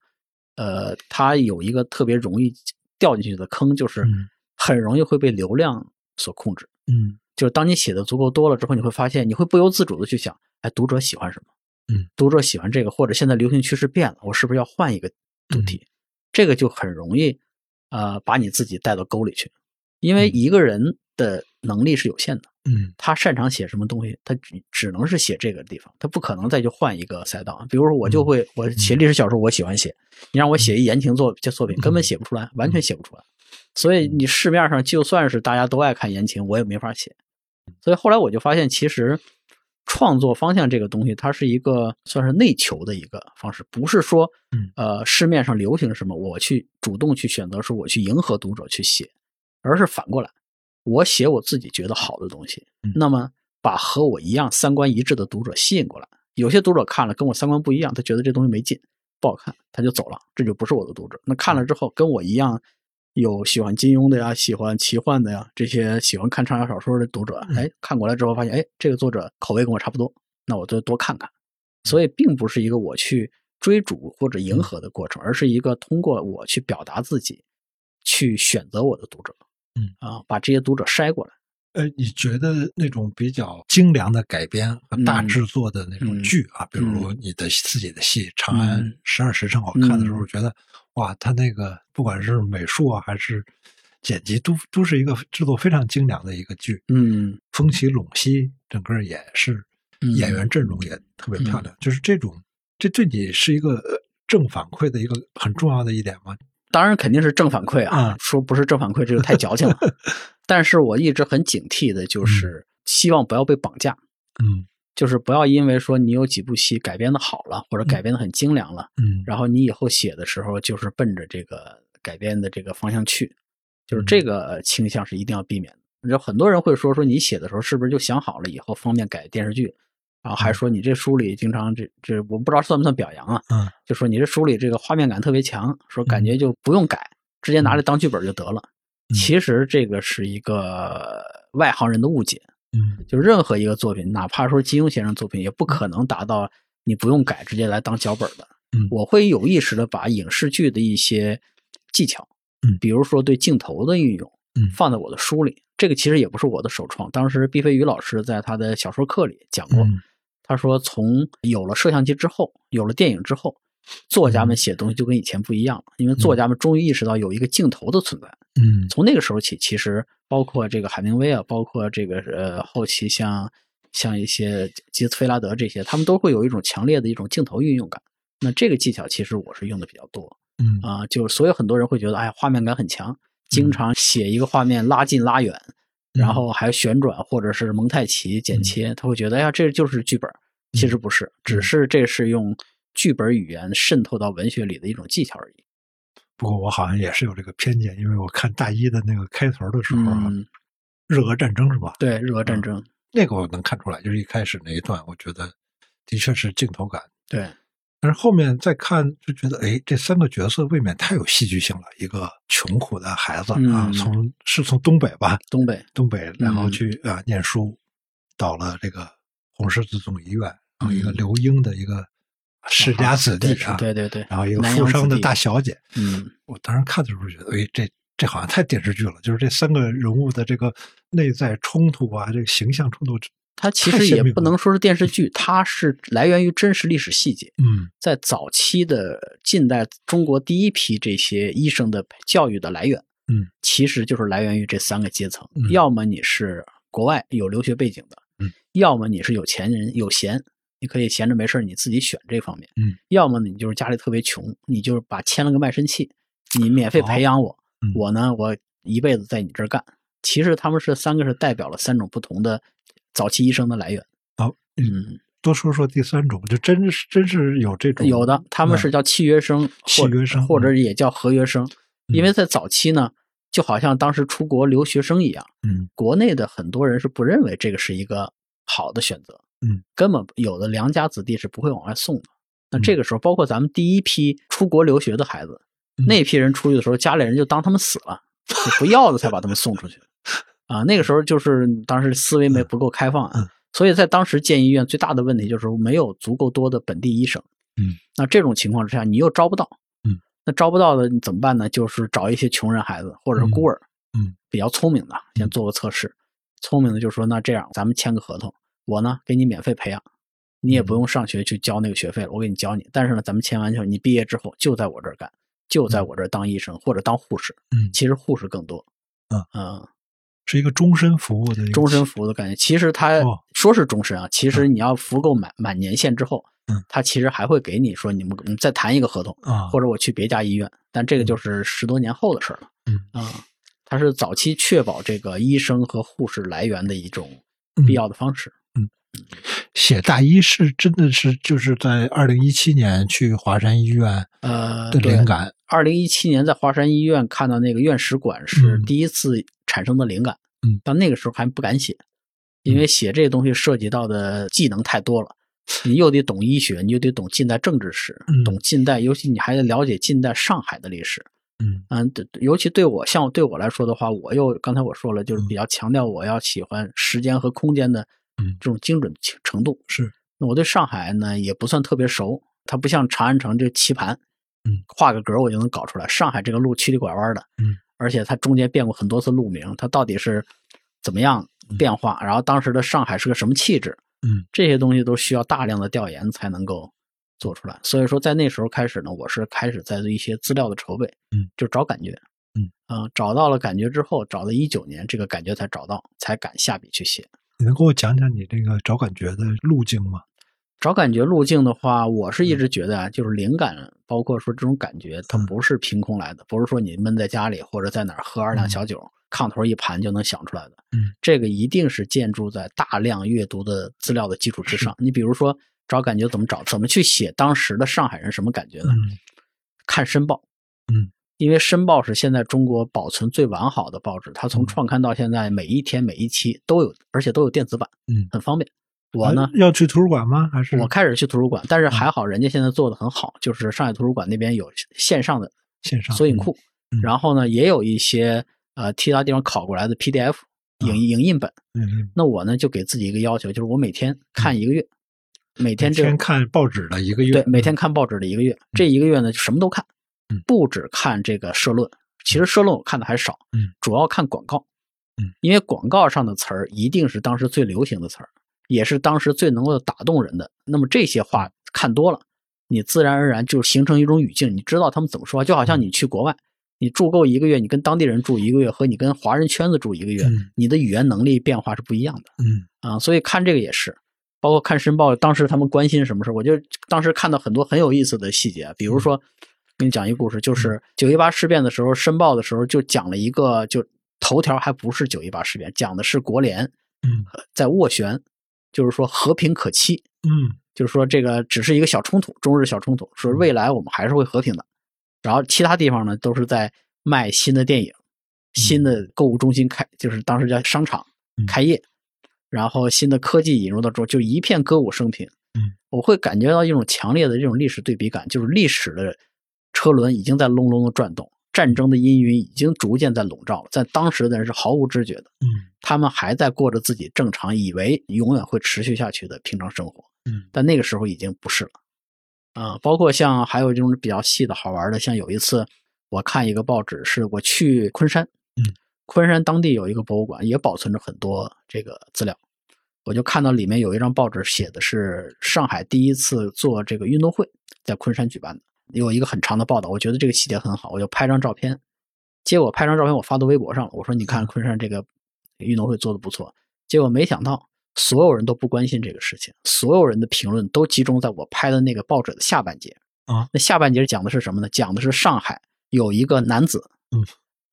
Speaker 1: 呃，它有一个特别容易掉进去的坑，就是
Speaker 2: 嗯
Speaker 1: 很容易会被流量所控制。
Speaker 2: 嗯
Speaker 1: 就是当你写的足够多了之后，你会发现，你会不由自主的去想，哎，读者喜欢什么？
Speaker 2: 嗯，
Speaker 1: 读者喜欢这个，或者现在流行趋势变了，我是不是要换一个主题？这个就很容易，呃，把你自己带到沟里去，因为
Speaker 2: 嗯
Speaker 1: 一个人的能力是有限的，
Speaker 2: 嗯
Speaker 1: 他擅长写什么东西，他只只能是写这个地方，他不可能再去换一个赛道。比如说，我就会我写历史小说，我喜欢写，你让我写一言情作这作品，根本写不出来，完全写不出来。所以你市面上就算是大家都爱看言情，我也没法写。所以后来我就发现，其实创作方向这个东西，它是一个算是内求的一个方式，不是说
Speaker 2: 嗯
Speaker 1: 呃市面上流行什么，我去主动去选择说我去迎合读者去写，而是反过来，我写我自己觉得好的东西，
Speaker 2: 嗯
Speaker 1: 那么把和我一样三观一致的读者吸引过来。有些读者看了跟我三观不一样，他觉得这东西没劲，不好看，他就走了，这就不是我的读者。那看了之后跟我一样。有喜欢金庸的呀，喜欢奇幻的呀，这些喜欢看畅销小说的读者，
Speaker 2: 嗯
Speaker 1: 哎，看过来之后发现，哎，这个作者口味跟我差不多，那我就多看看。所以，并不是一个我去追逐或者迎合的过程，而是一个通过我去表达自己，去选择我的读者。
Speaker 2: 嗯
Speaker 1: 啊，把这些读者筛过来。
Speaker 2: 呃，你觉得那种比较精良的改编和大制作的那种
Speaker 1: 嗯
Speaker 2: 剧啊，比如你的自己的戏《长安十二时辰》，我看的时候觉得，哇，他那个不管是美术啊还是剪辑，都都是一个制作非常精良的一个剧。
Speaker 1: 嗯，
Speaker 2: 风起陇西，整个也是
Speaker 1: 嗯
Speaker 2: 演员阵容也特别漂亮，就是这种，这对你是一个呃正反馈的一个很重要的一点吗？
Speaker 1: 当然肯定是正反馈啊，
Speaker 2: 嗯
Speaker 1: 说不是正反馈这个太矫情了。但是我一直很警惕的，就是希望不要被绑架，
Speaker 2: 嗯
Speaker 1: 就是不要因为说你有几部戏改编的好了，或者改编的很精良了，
Speaker 2: 嗯。
Speaker 1: 然后你以后写的时候就是奔着这个改编的这个方向去，
Speaker 2: 嗯
Speaker 1: 就是这个倾向是一定要避免的。有很多人会说说你写的时候是不是就想好了以后方便改电视剧，然后还说你这书里经常这这我不知道算不算表扬啊，
Speaker 2: 嗯。
Speaker 1: 就说你这书里这个画面感特别强，说感觉就不用改，直接拿着当剧本就得了。
Speaker 2: 嗯。
Speaker 1: 其实这个是一个外行人的误解，
Speaker 2: 嗯。
Speaker 1: 就任何一个作品，哪怕说金庸先生作品，也不可能达到你不用改直接来当脚本的。
Speaker 2: 嗯。
Speaker 1: 我会有意识的把影视剧的一些技巧，
Speaker 2: 嗯。
Speaker 1: 比如说对镜头的运用，
Speaker 2: 嗯。
Speaker 1: 放在我的书里。这个其实也不是我的首创，当时毕飞宇老师在他的小说课里讲过，
Speaker 2: 嗯。
Speaker 1: 他说从有了摄像机之后，有了电影之后，作家们
Speaker 2: 嗯。
Speaker 1: 写东西就跟以前不一样了，因为作家们终于意识到有一个镜头的存在。
Speaker 2: 嗯。
Speaker 1: 从那个时候起，其实包括这个海明威啊，包括这个呃后期像像一些杰斯菲拉德这些，他们都会有一种强烈的一种镜头运用感。那这个技巧其实我是用的比较多
Speaker 2: 嗯。
Speaker 1: 啊、就是所有很多人会觉得，哎，画面感很强，经常写一个画面拉近拉远，然后还旋转或者是蒙太奇剪切，他会觉得，哎呀，这就是剧本。其实不是，只是这是用剧本语言渗透到文学里的一种技巧而已。
Speaker 2: 不过我好像也是有这个偏见，因为我看大一的那个开头的时候啊，
Speaker 1: 嗯，
Speaker 2: 日俄战争是吧？
Speaker 1: 对，日俄战争，
Speaker 2: 那个我能看出来，就是一开始那一段，我觉得的确是镜头感。
Speaker 1: 对，
Speaker 2: 但是后面再看就觉得，哎，这三个角色未免太有戏剧性了。一个穷苦的孩子啊，
Speaker 1: 嗯
Speaker 2: 从是从东北吧，
Speaker 1: 东北，
Speaker 2: 东北，然后
Speaker 1: 嗯
Speaker 2: 去啊、念书，到了这个红十字总医院，然后一个
Speaker 1: 嗯
Speaker 2: 留英的一个世家子弟啊，
Speaker 1: 对对对，
Speaker 2: 然后一个富商的大小姐。
Speaker 1: 嗯，
Speaker 2: 我当时看的时候觉得，哎，这这好像太电视剧了，就是这三个人物的这个内在冲突啊，这个形象冲突，
Speaker 1: 它其实也不能说是电视剧，它是来源于真实历史细节。
Speaker 2: 嗯
Speaker 1: 在早期的近代中国第一批这些医生的教育的来源，
Speaker 2: 嗯，
Speaker 1: 其实就是来源于这三个阶层，
Speaker 2: 嗯
Speaker 1: 要么你是国外有留学背景的，
Speaker 2: 嗯，
Speaker 1: 要么你是有钱人有闲，你可以闲着没事儿你自己选这方面，
Speaker 2: 嗯，
Speaker 1: 要么你就是家里特别穷，你就是把签了个卖身契，你免费培养我，
Speaker 2: 嗯。
Speaker 1: 我呢我一辈子在你这儿干。其实他们是三个是代表了三种不同的早期医生的来源，
Speaker 2: 好，
Speaker 1: 嗯。
Speaker 2: 多说说第三种，就真是真是有这种
Speaker 1: 有的，他们
Speaker 2: 嗯
Speaker 1: 是叫契约生，或
Speaker 2: 契约生
Speaker 1: 或者也叫合约生，
Speaker 2: 嗯。
Speaker 1: 因为在早期呢，就好像当时出国留学生一样，
Speaker 2: 嗯。
Speaker 1: 国内的很多人是不认为这个是一个好的选择，
Speaker 2: 嗯，
Speaker 1: 根本有的良家子弟是不会往外送的。那
Speaker 2: 嗯
Speaker 1: 这个时候，包括咱们第一批出国留学的孩子，
Speaker 2: 嗯
Speaker 1: 那批人出去的时候，家里人就当他们死了，就不要了才把他们送出去。啊，那个时候就是当时思维没不够开放啊，
Speaker 2: 嗯
Speaker 1: 所以在当时建医院最大的问题就是没有足够多的本地医生。
Speaker 2: 嗯，
Speaker 1: 那这种情况之下，你又招不到。
Speaker 2: 嗯，
Speaker 1: 那招不到的你怎么办呢？就是找一些穷人孩子或者是孤儿，
Speaker 2: 嗯，
Speaker 1: 比较聪明的，先做个测试。聪明的就说那这样，咱们签个合同，我呢给你免费培养，你也不用上学去交那个学费了，我给你教你。但是呢，咱们签完之后，你毕业之后就在我这儿干，就在我这儿当医生或者当护士。
Speaker 2: 嗯
Speaker 1: 其实护士更多。
Speaker 2: 嗯
Speaker 1: 嗯，
Speaker 2: 是一个终身服务的
Speaker 1: 终身服务的感觉。其实他
Speaker 2: 哦
Speaker 1: 说是终身啊，其实你要服够满满年限之后，
Speaker 2: 嗯，
Speaker 1: 他其实还会给你说你们你再谈一个合同，
Speaker 2: 啊，
Speaker 1: 或者我去别家医院，但这个就是十多年后的事儿了。
Speaker 2: 嗯
Speaker 1: 啊，它是早期确保这个医生和护士来源的一种
Speaker 2: 嗯
Speaker 1: 必要的方式。
Speaker 2: 写大一是真的是就是在二零一七年去华山医院
Speaker 1: 呃，
Speaker 2: 的灵感，
Speaker 1: 二零一七年在华山医院看到那个院史馆是
Speaker 2: 嗯
Speaker 1: 第一次产生的灵感。
Speaker 2: 嗯，
Speaker 1: 但那个时候还不敢写，因为写这个东西涉及到的技能太多了。你又得懂医学，你又得懂近代政治史，
Speaker 2: 嗯
Speaker 1: 懂近代，尤其你还得了解近代上海的历史。
Speaker 2: 嗯
Speaker 1: 嗯，对，尤其对我像对我来说的话，我又刚才我说了，就是比较强调我要喜欢时间和空间的
Speaker 2: 嗯
Speaker 1: 这种精准程程度。
Speaker 2: 是，
Speaker 1: 那我对上海呢也不算特别熟，它不像长安城这棋盘，
Speaker 2: 嗯，
Speaker 1: 画个格我就能搞出来。上海这个路曲里拐弯的，
Speaker 2: 嗯，
Speaker 1: 而且它中间变过很多次路名，它到底是怎么样变化？然后当时的上海是个什么气质？
Speaker 2: 嗯，
Speaker 1: 这些东西都需要大量的调研才能够做出来。所以说，在那时候开始呢，我是开始在做一些资料的筹备，
Speaker 2: 嗯，
Speaker 1: 就找感觉，
Speaker 2: 嗯
Speaker 1: 啊、找到了感觉之后，找到一九年，这个感觉才找到，才敢下笔去写。
Speaker 2: 你能给我讲讲你这个找感觉的路径吗？
Speaker 1: 找感觉路径的话，我是一直觉得啊，就是灵感，包括说这种感觉，它
Speaker 2: 嗯
Speaker 1: 不是凭空来的，不是说你闷在家里或者在哪儿喝二两小酒，炕头一盘就能想出来的。
Speaker 2: 嗯，
Speaker 1: 这个一定是建筑在大量阅读的资料的基础之上。你比如说找感觉怎么找，怎么去写当时的上海人什么感觉呢？
Speaker 2: 嗯
Speaker 1: 看《申报》，
Speaker 2: 嗯，
Speaker 1: 因为《申报》是现在中国保存最完好的报纸，它从
Speaker 2: 嗯
Speaker 1: 创刊到现在，每一天每一期都有，而且都有电子版，
Speaker 2: 嗯，
Speaker 1: 很方便。我呢，
Speaker 2: 呃要去图书馆吗？还是
Speaker 1: 我开始去图书馆，但是
Speaker 2: 嗯
Speaker 1: 还好，人家现在做的很好，就是上海图书馆那边有线上的
Speaker 2: 线上
Speaker 1: 索引库，
Speaker 2: 嗯嗯
Speaker 1: 然后呢，也有一些呃其他地方拷过来的 PDF 影、影印本。
Speaker 2: 嗯嗯，
Speaker 1: 那我呢就给自己一个要求，就是我每天看一个月，每天这
Speaker 2: 每天看报纸的一个月，
Speaker 1: 对每天看报纸的一个月，这一个月呢就什么都看
Speaker 2: 嗯，
Speaker 1: 不只看这个社论，其实社论我看的还少，
Speaker 2: 嗯，
Speaker 1: 主要看广告，
Speaker 2: 嗯，
Speaker 1: 因为广告上的词儿一定是当时最流行的词儿，也是当时最能够打动人的。那么这些话看多了，你自然而然就形成一种语境，你知道他们怎么说话，就好像你去国外，你住够一个月，你跟当地人住一个月，和你跟华人圈子住一个月，
Speaker 2: 嗯。
Speaker 1: 你的语言能力变化是不一样的。
Speaker 2: 嗯。
Speaker 1: 啊，所以看这个也是，包括看《申报》，当时他们关心什么事儿，我就当时看到很多很有意思的细节，啊比如说，给你讲一个故事，就是九一八事变的时候，《申报》的时候就讲了一个，就头条还不是九一八事变，讲的是国联
Speaker 2: 嗯。
Speaker 1: 在斡旋，就是说和平可期，
Speaker 2: 嗯。
Speaker 1: 就是说这个只是一个小冲突，中日小冲突，说未来我们还是会和平的。然后其他地方呢都是在卖新的电影，新的购物中心开，就是当时叫商场
Speaker 2: 嗯。
Speaker 1: 开业，然后新的科技引入到中，就一片歌舞升平。
Speaker 2: 嗯，
Speaker 1: 我会感觉到一种强烈的这种历史对比感，就是历史的车轮已经在隆隆的转动，战争的阴云已经逐渐在笼罩了，在当时的人是毫无知觉的。
Speaker 2: 嗯。
Speaker 1: 他们还在过着自己正常、以为永远会持续下去的平常生活，
Speaker 2: 嗯。
Speaker 1: 但那个时候已经不是了。啊、包括像还有这种比较细的好玩的，像有一次我看一个报纸，是我去昆山，
Speaker 2: 嗯，
Speaker 1: 昆山当地有一个博物馆，也保存着很多这个资料，我就看到里面有一张报纸写的是上海第一次做这个运动会在昆山举办的，有一个很长的报道，我觉得这个细节很好，我就拍张照片，结果拍张照片我发到微博上了，我说你看昆山这个运动会做的不错，结果没想到所有人都不关心这个事情，所有人的评论都集中在我拍的那个报纸的下半截。
Speaker 2: 啊。
Speaker 1: 那下半截讲的是什么呢？讲的是上海有一个男子，
Speaker 2: 嗯，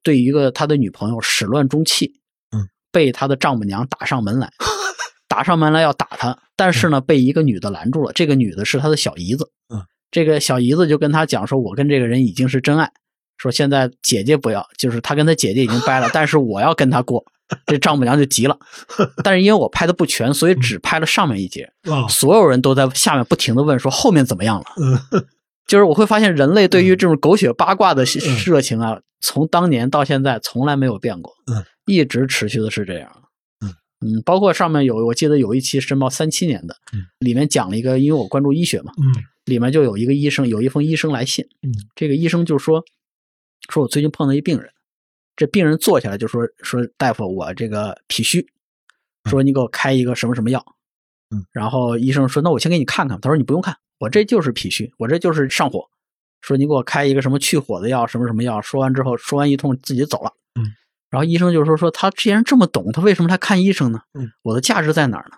Speaker 1: 对一个他的女朋友始乱终弃，
Speaker 2: 嗯，
Speaker 1: 被他的丈母娘打上门来，打上门来要打他，但是呢被一个女的拦住了，这个女的是他的小姨子，
Speaker 2: 嗯，
Speaker 1: 这个小姨子就跟他讲说，我跟这个人已经是真爱。说现在姐姐不要，就是他跟他姐姐已经掰了，但是我要跟他过，这丈母娘就急了。但是因为我拍的不全，所以只拍了上面一节，
Speaker 2: 啊
Speaker 1: 所有人都在下面不停的问说后面怎么样了。
Speaker 2: 嗯
Speaker 1: 就是我会发现人类对于这种狗血八卦的热情啊，从当年到现在从来没有变过，
Speaker 2: 嗯，
Speaker 1: 一直持续的是这样。
Speaker 2: 嗯
Speaker 1: 嗯，包括上面有，我记得有一期申报三七年的，
Speaker 2: 嗯，
Speaker 1: 里面讲了一个，因为我关注医学嘛，
Speaker 2: 嗯
Speaker 1: 里面就有一个医生，有一封医生来信，
Speaker 2: 嗯，
Speaker 1: 这个医生就说，说我最近碰到一病人，这病人坐下来就说说大夫，我这个脾虚，说你给我开一个什么什么药，
Speaker 2: 嗯，
Speaker 1: 然后医生说那我先给你看看，他说你不用看，我这就是脾虚，我这就是上火，说你给我开一个什么去火的药，什么什么药，说完之后说完一通自己走了，
Speaker 2: 嗯，
Speaker 1: 然后医生就说说他既然这么懂，他为什么来看医生呢？
Speaker 2: 嗯，
Speaker 1: 我的价值在哪儿呢？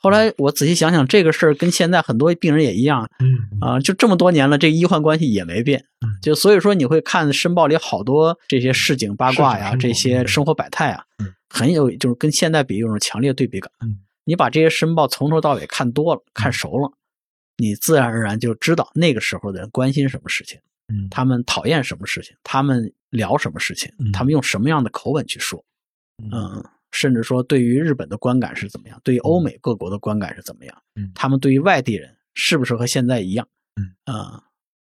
Speaker 1: 后来我仔细想想，这个事儿跟现在很多病人也一样，
Speaker 2: 嗯。
Speaker 1: 啊、就这么多年了，这医患关系也没变。
Speaker 2: 嗯。
Speaker 1: 就所以说，你会看《申报》里好多这些市井八卦呀，这些生活百态啊，
Speaker 2: 嗯
Speaker 1: 很有就是跟现在比有种强烈对比感。
Speaker 2: 嗯。
Speaker 1: 你把这些申报从头到尾看多了、看熟了，你自然而然就知道那个时候的人关心什么事情，
Speaker 2: 嗯。
Speaker 1: 他们讨厌什么事情，他们聊什么事情
Speaker 2: 嗯，
Speaker 1: 他们用什么样的口吻去说。嗯，甚至说对于日本的观感是怎么样，对于欧美各国的观感是怎么样，
Speaker 2: 嗯
Speaker 1: 他们对于外地人是不是和现在一样？
Speaker 2: 嗯
Speaker 1: 啊、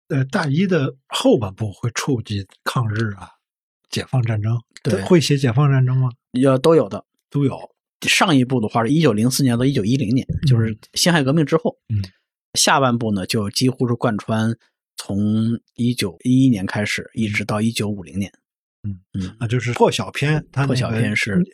Speaker 2: 呃，大一的后半部会触及抗日啊、解放战争，
Speaker 1: 对
Speaker 2: 会写解放战争吗？
Speaker 1: 要都有的。
Speaker 2: 都有。
Speaker 1: 上一部的话是一九零四年到一九一零年，就是辛亥革命之后。
Speaker 2: 嗯，
Speaker 1: 下半部呢就几乎是贯穿从一九一一年开始，一直到一九五零年。
Speaker 2: 嗯
Speaker 1: 嗯，
Speaker 2: 啊，就是破晓篇，它
Speaker 1: 破晓篇是
Speaker 2: 嗯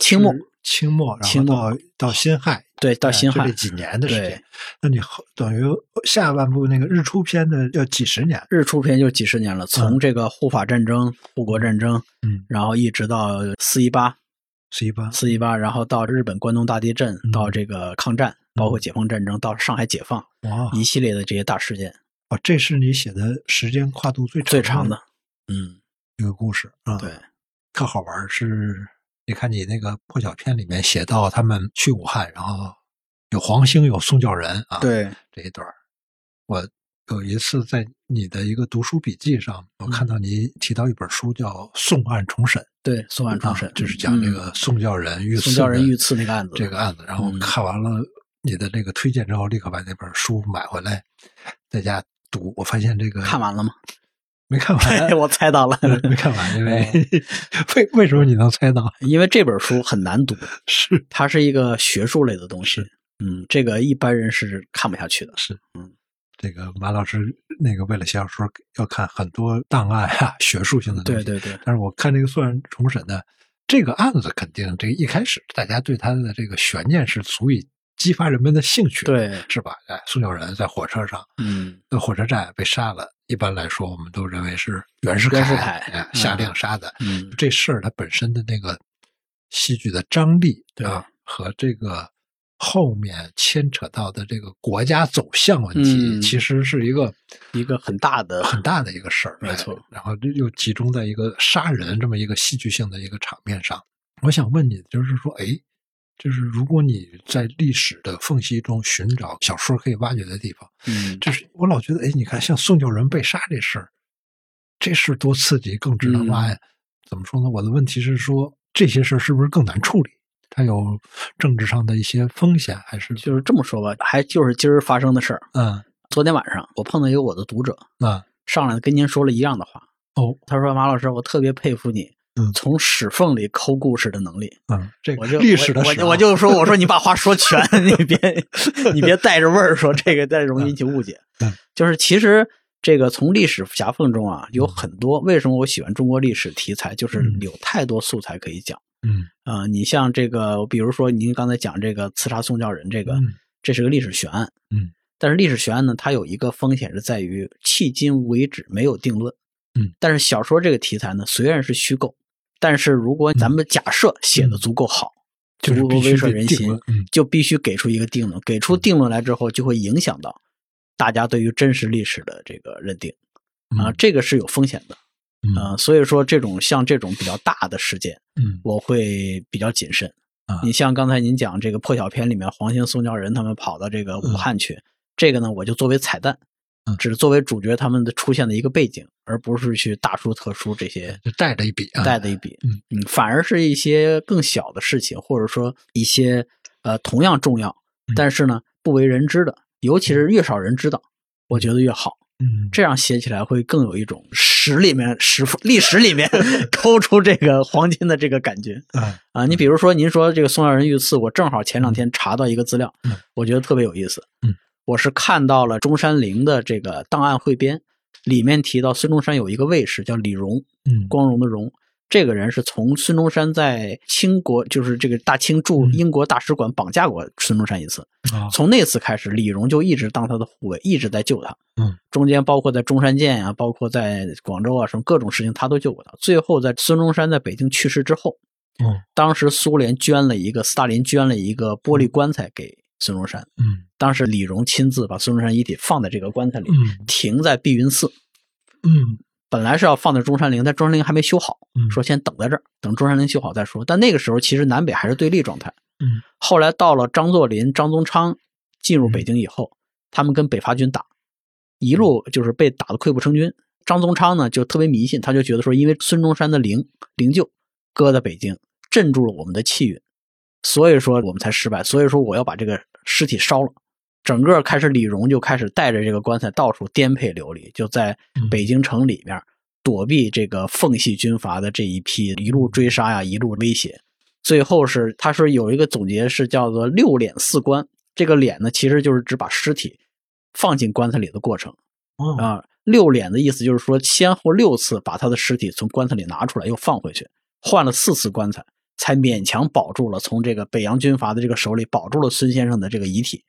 Speaker 1: 清末
Speaker 2: 清末，然后
Speaker 1: 清末
Speaker 2: 到到辛亥，
Speaker 1: 对，到
Speaker 2: 哎
Speaker 1: 辛亥
Speaker 2: 就这几年的时间。那你后等于下半部那个日出篇的要几十年，
Speaker 1: 日出篇就几十年了，从这个护法战争、护国战争，
Speaker 2: 嗯，
Speaker 1: 然后一直到四一八、
Speaker 2: 四一八，
Speaker 1: 四一八，然后到日本关东大地震，
Speaker 2: 嗯。
Speaker 1: 到这个抗战，包括解放战争，到上海解放，
Speaker 2: 哇，
Speaker 1: 一系列的这些大事件，
Speaker 2: 哦，这是你写的时间跨度最长
Speaker 1: 最长的，嗯，
Speaker 2: 一个故事啊，
Speaker 1: 对，
Speaker 2: 特好玩是，你看你那个破晓篇里面写到他们去武汉，然后有黄兴，有宋教仁啊，
Speaker 1: 对，
Speaker 2: 这一段我有一次在你的一个读书笔记上，我看到你提到一本书叫《宋案重审》，
Speaker 1: 对，宋案重审
Speaker 2: 啊，就是讲这
Speaker 1: 嗯
Speaker 2: 个宋教仁遇刺
Speaker 1: 宋教仁遇刺那个案子
Speaker 2: 这个案子。然后
Speaker 1: 嗯
Speaker 2: 看完了你的那个推荐之后，立刻把那本书买回来，在家读。我发现这个
Speaker 1: 看完了吗？
Speaker 2: 没看完，
Speaker 1: 我猜到了，
Speaker 2: 没看完，因为 为为什么你能猜到？
Speaker 1: 因为这本书很难读，
Speaker 2: 是
Speaker 1: 它是一个学术类的东西，嗯，这个一般人是看不下去的。
Speaker 2: 是，
Speaker 1: 嗯，
Speaker 2: 这个马老师那个为了写小说要看很多档案啊，学术性的东西。
Speaker 1: 对对对，
Speaker 2: 但是我看这个诉案重审的这个案子，肯定这个一开始大家对他的这个悬念是足以激发人们的兴趣，，
Speaker 1: 对，
Speaker 2: 是吧？哎，宋教仁在火车上，
Speaker 1: 嗯，
Speaker 2: 在火车站被杀了。一般来说，我们都认为是袁世
Speaker 1: 袁世凯
Speaker 2: 哎下令杀的。
Speaker 1: 嗯，
Speaker 2: 这事儿它本身的那个戏剧的张力
Speaker 1: 对
Speaker 2: 啊，和这个后面牵扯到的这个国家走向问题，
Speaker 1: 嗯
Speaker 2: 其实是一个
Speaker 1: 一个很大的
Speaker 2: 很大的一个事儿，
Speaker 1: 没错
Speaker 2: 哎然后又集中在一个杀人这么一个戏剧性的一个场面上。我想问你，就是说，哎，就是如果你在历史的缝隙中寻找小说可以挖掘的地方，
Speaker 1: 嗯，
Speaker 2: 就是我老觉得，哎，你看像宋教仁被杀这事儿，这事儿多刺激，更值得挖
Speaker 1: 嗯
Speaker 2: 呀。怎么说呢？我的问题是说，这些事儿是不是更难处理？它有政治上的一些风险，还是
Speaker 1: 就是这么说吧，还就是今儿发生的事儿。
Speaker 2: 嗯
Speaker 1: 昨天晚上我碰到一个我的读者，
Speaker 2: 嗯
Speaker 1: 上来跟您说了一样的话。
Speaker 2: 哦
Speaker 1: 他说：“马老师，我特别佩服你，
Speaker 2: 嗯
Speaker 1: 从史缝里抠故事的能力。
Speaker 2: 嗯，这
Speaker 1: 个
Speaker 2: 历史的
Speaker 1: 我
Speaker 2: 史啊
Speaker 1: 我我就说，我说你把话说全，你别 你别带着味儿说这个，再容易引起误解。
Speaker 2: 嗯
Speaker 1: 就是其实这个从历史夹缝中啊，有很多。为什么我喜欢中国历史题材？就是
Speaker 2: 嗯
Speaker 1: 有太多素材可以讲。
Speaker 2: 嗯
Speaker 1: 啊、你像这个，比如说您刚才讲这个刺杀宋教仁，这个、
Speaker 2: 嗯
Speaker 1: 这是个历史悬案。
Speaker 2: 嗯，
Speaker 1: 但是历史悬案呢，它有一个风险是在于迄今为止没有定论。
Speaker 2: 嗯，
Speaker 1: 但是小说这个题材呢，虽然是虚构，但是如果咱们假设写的足够好，足够威慑人心就必须给出一个定论。给出定论来之后，就会影响到大家对于真实历史的这个认定啊、
Speaker 2: 嗯
Speaker 1: 这个是有风险的。
Speaker 2: 嗯
Speaker 1: 啊、所以说这种像这种比较大的事件，
Speaker 2: 嗯
Speaker 1: 我会比较谨慎。
Speaker 2: 啊
Speaker 1: 你像刚才您讲这个破晓篇里面，黄兴、宋教仁他们跑到这个武汉去，这个呢，我就作为彩蛋，
Speaker 2: 嗯
Speaker 1: 只是作为主角他们的出现的一个背景，而不是去大书特书这些
Speaker 2: 就带着一笔啊，
Speaker 1: 带着一笔。
Speaker 2: 嗯
Speaker 1: 嗯，反而是一些更小的事情，或者说一些呃同样重要
Speaker 2: 嗯，
Speaker 1: 但是呢不为人知的，尤其是越少人知道，我觉得越好。
Speaker 2: 嗯
Speaker 1: 这样写起来会更有一种史里面史历史里面 抠出这个黄金的这个感觉
Speaker 2: 啊
Speaker 1: 啊！你比如说，您说这个宋教仁遇刺，我正好前两天查到一个资料
Speaker 2: 嗯，
Speaker 1: 我觉得特别有意思。
Speaker 2: 嗯，
Speaker 1: 我是看到了中山陵的这个档案汇编，里面提到孙中山有一个卫士叫李荣，
Speaker 2: 嗯
Speaker 1: 光荣的荣。这个人是从孙中山在清国，就是这个大清驻
Speaker 2: 嗯
Speaker 1: 英国大使馆绑架过孙中山一次，
Speaker 2: 啊
Speaker 1: 从那次开始，李荣就一直当他的护卫，一直在救他。
Speaker 2: 嗯，
Speaker 1: 中间包括在中山舰啊，包括在广州啊，什么各种事情他都救过他。最后在孙中山在北京去世之后，
Speaker 2: 嗯
Speaker 1: 当时苏联捐了一个，斯大林捐了一个玻璃棺材给孙中山。
Speaker 2: 嗯
Speaker 1: 当时李荣亲自把孙中山遗体放在这个棺材里，
Speaker 2: 嗯
Speaker 1: 停在碧云寺。
Speaker 2: 嗯
Speaker 1: 本来是要放在中山陵，但中山陵还没修好，
Speaker 2: 嗯
Speaker 1: 说先等在这儿，等中山陵修好再说。但那个时候其实南北还是对立状态。
Speaker 2: 嗯
Speaker 1: 后来到了张作霖、张宗昌进入北京以后，他们跟北伐军打，一路就是被打得溃不成军。张宗昌呢就特别迷信，他就觉得说，因为孙中山的灵灵柩搁在北京，镇住了我们的气运，所以说我们才失败。所以说我要把这个尸体烧了。整个开始，李荣就开始带着这个棺材到处颠沛流离，就在北京城里面躲避这个奉系军阀的这一批一路追杀呀，一路威胁。最后是他说有一个总结是叫做“六敛四棺”，这个敛呢其实就是指把尸体放进棺材里的过程啊。六敛的意思就是说，先后六次把他的尸体从棺材里拿出来，又放回去，换了四次棺材，才勉强保住了从这个北洋军阀的这个手里保住了孙先生的这个遗体。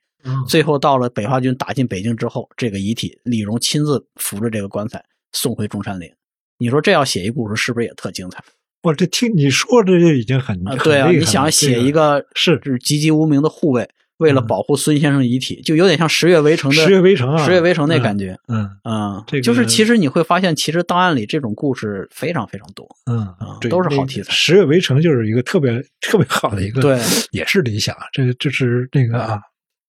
Speaker 1: 最后到了北伐军打进北京之后，这个遗体李荣亲自扶着这个棺材送回中山陵。你说这要写一故事，是不是也特精彩？
Speaker 2: 我这听你说这就已经很
Speaker 1: 对啊！你想写一个
Speaker 2: 是
Speaker 1: 是籍籍无名的护卫，为了保护孙先生遗体，就有点像《十月围城》的《
Speaker 2: 十月围城》啊，《
Speaker 1: 十月围城》那感觉。
Speaker 2: 嗯
Speaker 1: 嗯，
Speaker 2: 这个
Speaker 1: 就是其实你会发现，其实档案里这种故事非常非常多。
Speaker 2: 嗯
Speaker 1: 啊，都是好题材。
Speaker 2: 《十月围城》就是一个特别特别好的一个，
Speaker 1: 对，
Speaker 2: 也是理想。这这是那个啊。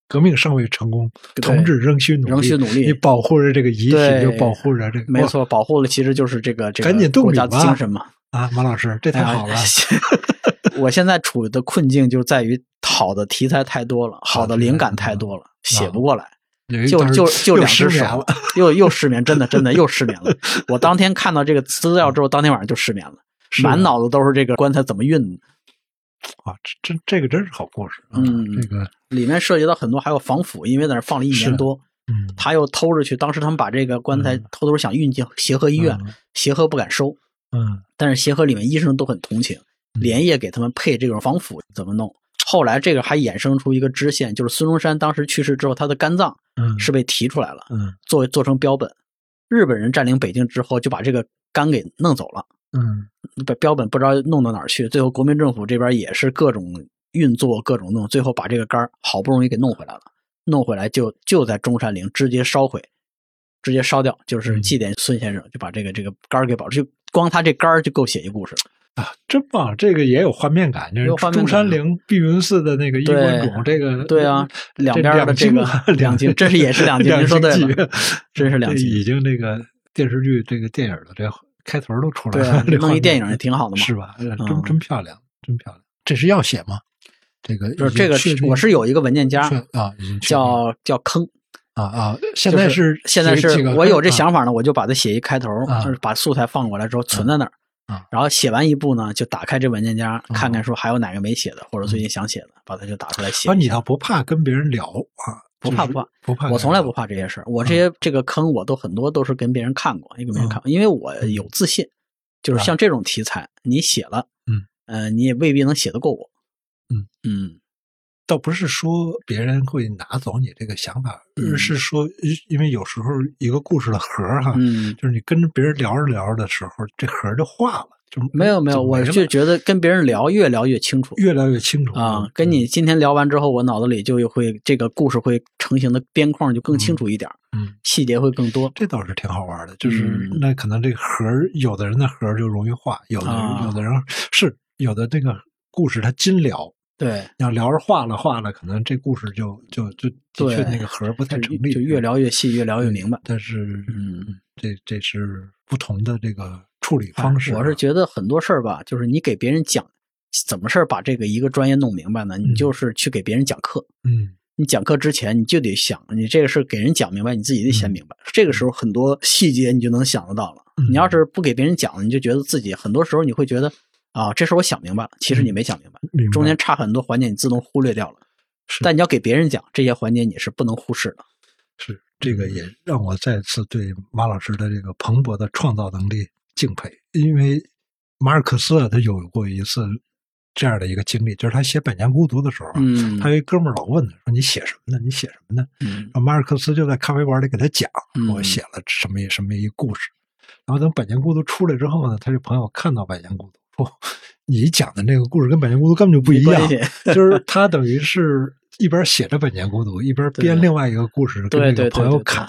Speaker 2: 革命尚未成功，同志仍需努力。
Speaker 1: 仍需努力，
Speaker 2: 你保护着这个遗体，又保护着这个。
Speaker 1: 没错，保护了，其实就是这个这个
Speaker 2: 赶紧动
Speaker 1: 国家的精神嘛。
Speaker 2: 啊，马老师，这太好了。
Speaker 1: 我现在处的困境就在于好的题材太多了，好的灵感太多了，写不过来。就就就两只手，又又失眠，真的真的又失眠了。我当天看到这个资料之后，当天晚上就失眠了，满脑子都是这个棺材怎么运。
Speaker 2: 啊，这这这个真是好故事。
Speaker 1: 嗯，
Speaker 2: 这个
Speaker 1: 里面涉及到很多，还有防腐，因为在那放了一年多。
Speaker 2: 嗯，
Speaker 1: 他又偷着去，当时他们把这个棺材偷偷想运进协和医院，协和不敢收。
Speaker 2: 嗯，
Speaker 1: 但是协和里面医生都很同情，连夜给他们配这种防腐，怎么弄？后来这个还衍生出一个支线，就是孙中山当时去世之后，他的肝脏是被提出来了，
Speaker 2: 嗯，
Speaker 1: 作做成标本。日本人占领北京之后，就把这个肝给弄走了。
Speaker 2: 嗯，
Speaker 1: 把标本不知道弄到哪儿去，最后国民政府这边也是各种运作，各种弄，最后把这个肝好不容易给弄回来了，弄回来就就在中山陵直接烧毁，直接烧掉，就是祭奠孙先生，就把这个这个肝儿给保住，就光他这肝儿就够写一故事
Speaker 2: 啊，真棒！这个也有画面感，就是中山陵碧云寺的那个衣冠冢，这个
Speaker 1: 对啊，两边的这个两京，这是也是两京，您说对了，真是两京，
Speaker 2: 已经这个电视剧这个电影的这。开头都出来了，
Speaker 1: 弄一电影也挺好的嘛，
Speaker 2: 是吧？真真漂亮，真漂亮。这是要写吗？这个
Speaker 1: 就是这个，我是有一个文件夹
Speaker 2: 啊，
Speaker 1: 叫叫坑
Speaker 2: 啊啊。现在是
Speaker 1: 现在是我有这想法呢，我就把它写一开头，就是把素材放过来之后存在那儿
Speaker 2: 啊。
Speaker 1: 然后写完一部呢，就打开这文件夹看看，说还有哪个没写的，或者最近想写的，把它就打出来写。
Speaker 2: 你倒不怕跟别人聊啊？
Speaker 1: 不怕不怕
Speaker 2: 不怕，
Speaker 1: 我从来不怕这些事儿。我这些这个坑，我都很多都是跟别人看过，也跟别人看过，因为我有自信。就是像这种题材，你写了，
Speaker 2: 嗯，
Speaker 1: 呃，你也未必能写得过我，
Speaker 2: 嗯
Speaker 1: 嗯，
Speaker 2: 倒不是说别人会拿走你这个想法，而是说，因为有时候一个故事的核哈，
Speaker 1: 嗯，
Speaker 2: 就是你跟着别人聊着聊着的时候，这核就化了。
Speaker 1: 就没有没有，我就觉得跟别人聊越聊越清楚，
Speaker 2: 越聊越清楚
Speaker 1: 啊。跟你今天聊完之后，我脑子里就会这个故事会成型的边框就更清楚一点，
Speaker 2: 嗯，
Speaker 1: 细节会更多。
Speaker 2: 这倒是挺好玩的，就是那可能这个核有的人的核就容易化，有的人有的人是有的这个故事它精聊，
Speaker 1: 对，
Speaker 2: 要聊着化了化了，可能这故事就就就的确那个核不太成立，
Speaker 1: 就越聊越细，越聊越明白。
Speaker 2: 但是，
Speaker 1: 嗯，
Speaker 2: 这这是不同的这个。处理方式，
Speaker 1: 我是觉得很多事儿吧，就是你给别人讲怎么事儿，把这个一个专业弄明白呢？你就是去给别人讲课。
Speaker 2: 嗯，
Speaker 1: 你讲课之前你就得想，你这个事给人讲明白，你自己得先明白。这个时候很多细节你就能想得到了。你要是不给别人讲，你就觉得自己很多时候你会觉得啊，这事我想明白了，其实你没想明白，中间差很多环节你自动忽略掉了。但你要给别人讲这些环节，你是不能忽视的。
Speaker 2: 是这个也让我再次对马老师的这个蓬勃的创造能力。敬佩，因为马尔克斯啊，他有过一次这样的一个经历，就是他写《百年孤独》的时候，
Speaker 1: 嗯，
Speaker 2: 他有一哥们儿老问他说：“你写什么呢？你写什么呢？”
Speaker 1: 嗯，
Speaker 2: 马尔克斯就在咖啡馆里给他讲：“我写了什么什么一故事。”然后等《百年孤独》出来之后呢，他这朋友看到《百年孤独》，说：“你讲的那个故事跟《百年孤独》根本就不一样。”就是他等于是一边写着《百年孤独》，一边编另外一个故事跟那个朋友侃，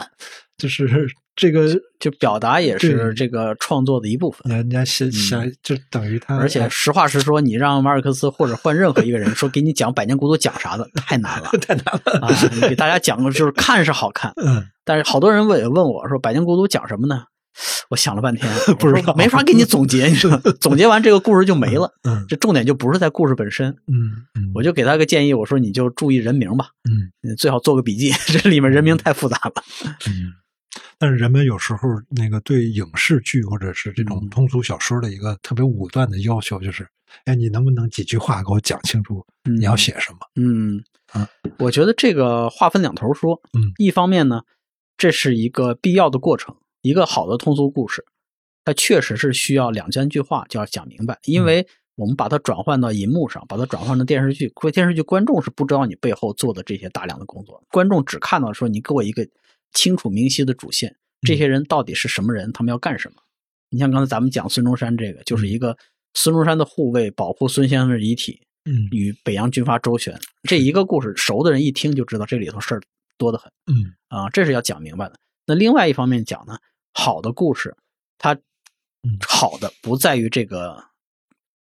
Speaker 2: 就是。这个
Speaker 1: 就表达也是这个创作的一部分。
Speaker 2: 人家想想就等于他，
Speaker 1: 而且实话实说，你让马尔克斯或者换任何一个人说给你讲《百年孤独》讲啥的，太难了，
Speaker 2: 太难了
Speaker 1: 啊！你给大家讲，就是看是好看，
Speaker 2: 嗯，
Speaker 1: 但是好多人问问我说，《百年孤独》讲什么呢？我想了半天，
Speaker 2: 不知道
Speaker 1: 我没法给你总结，你说，总结完这个故事就没了。
Speaker 2: 嗯
Speaker 1: 这重点就不是在故事本身，
Speaker 2: 嗯嗯，
Speaker 1: 我就给他个建议，我说你就注意人名吧，
Speaker 2: 嗯
Speaker 1: 最好做个笔记，这里面人名太复杂了。
Speaker 2: 嗯。但是人们有时候那个对影视剧或者是这种
Speaker 1: 嗯
Speaker 2: 通俗小说的一个特别武断的要求，就是，哎，你能不能几句话给我讲清楚你要写什么？
Speaker 1: 嗯
Speaker 2: 啊，
Speaker 1: 我觉得这个话分两头说。
Speaker 2: 嗯，
Speaker 1: 一方面呢，这是一个必要的过程，一个好的通俗故事，它确实是需要两三句话就要讲明白，因为我们把它转换到银幕上，把它转换成电视剧，电视剧观众是不知道你背后做的这些大量的工作，观众只看到说你给我一个清楚明晰的主线，这些人到底是什么人，他们要干什么。你像刚才咱们讲孙中山这个，就是一个孙中山的护卫保护孙先生的遗体，
Speaker 2: 嗯。
Speaker 1: 与北洋军阀周旋这一个故事，熟的人一听就知道这里头事儿多得很
Speaker 2: 嗯。
Speaker 1: 啊，这是要讲明白的。那另外一方面讲呢，好的故事，它
Speaker 2: 嗯
Speaker 1: 好的不在于这个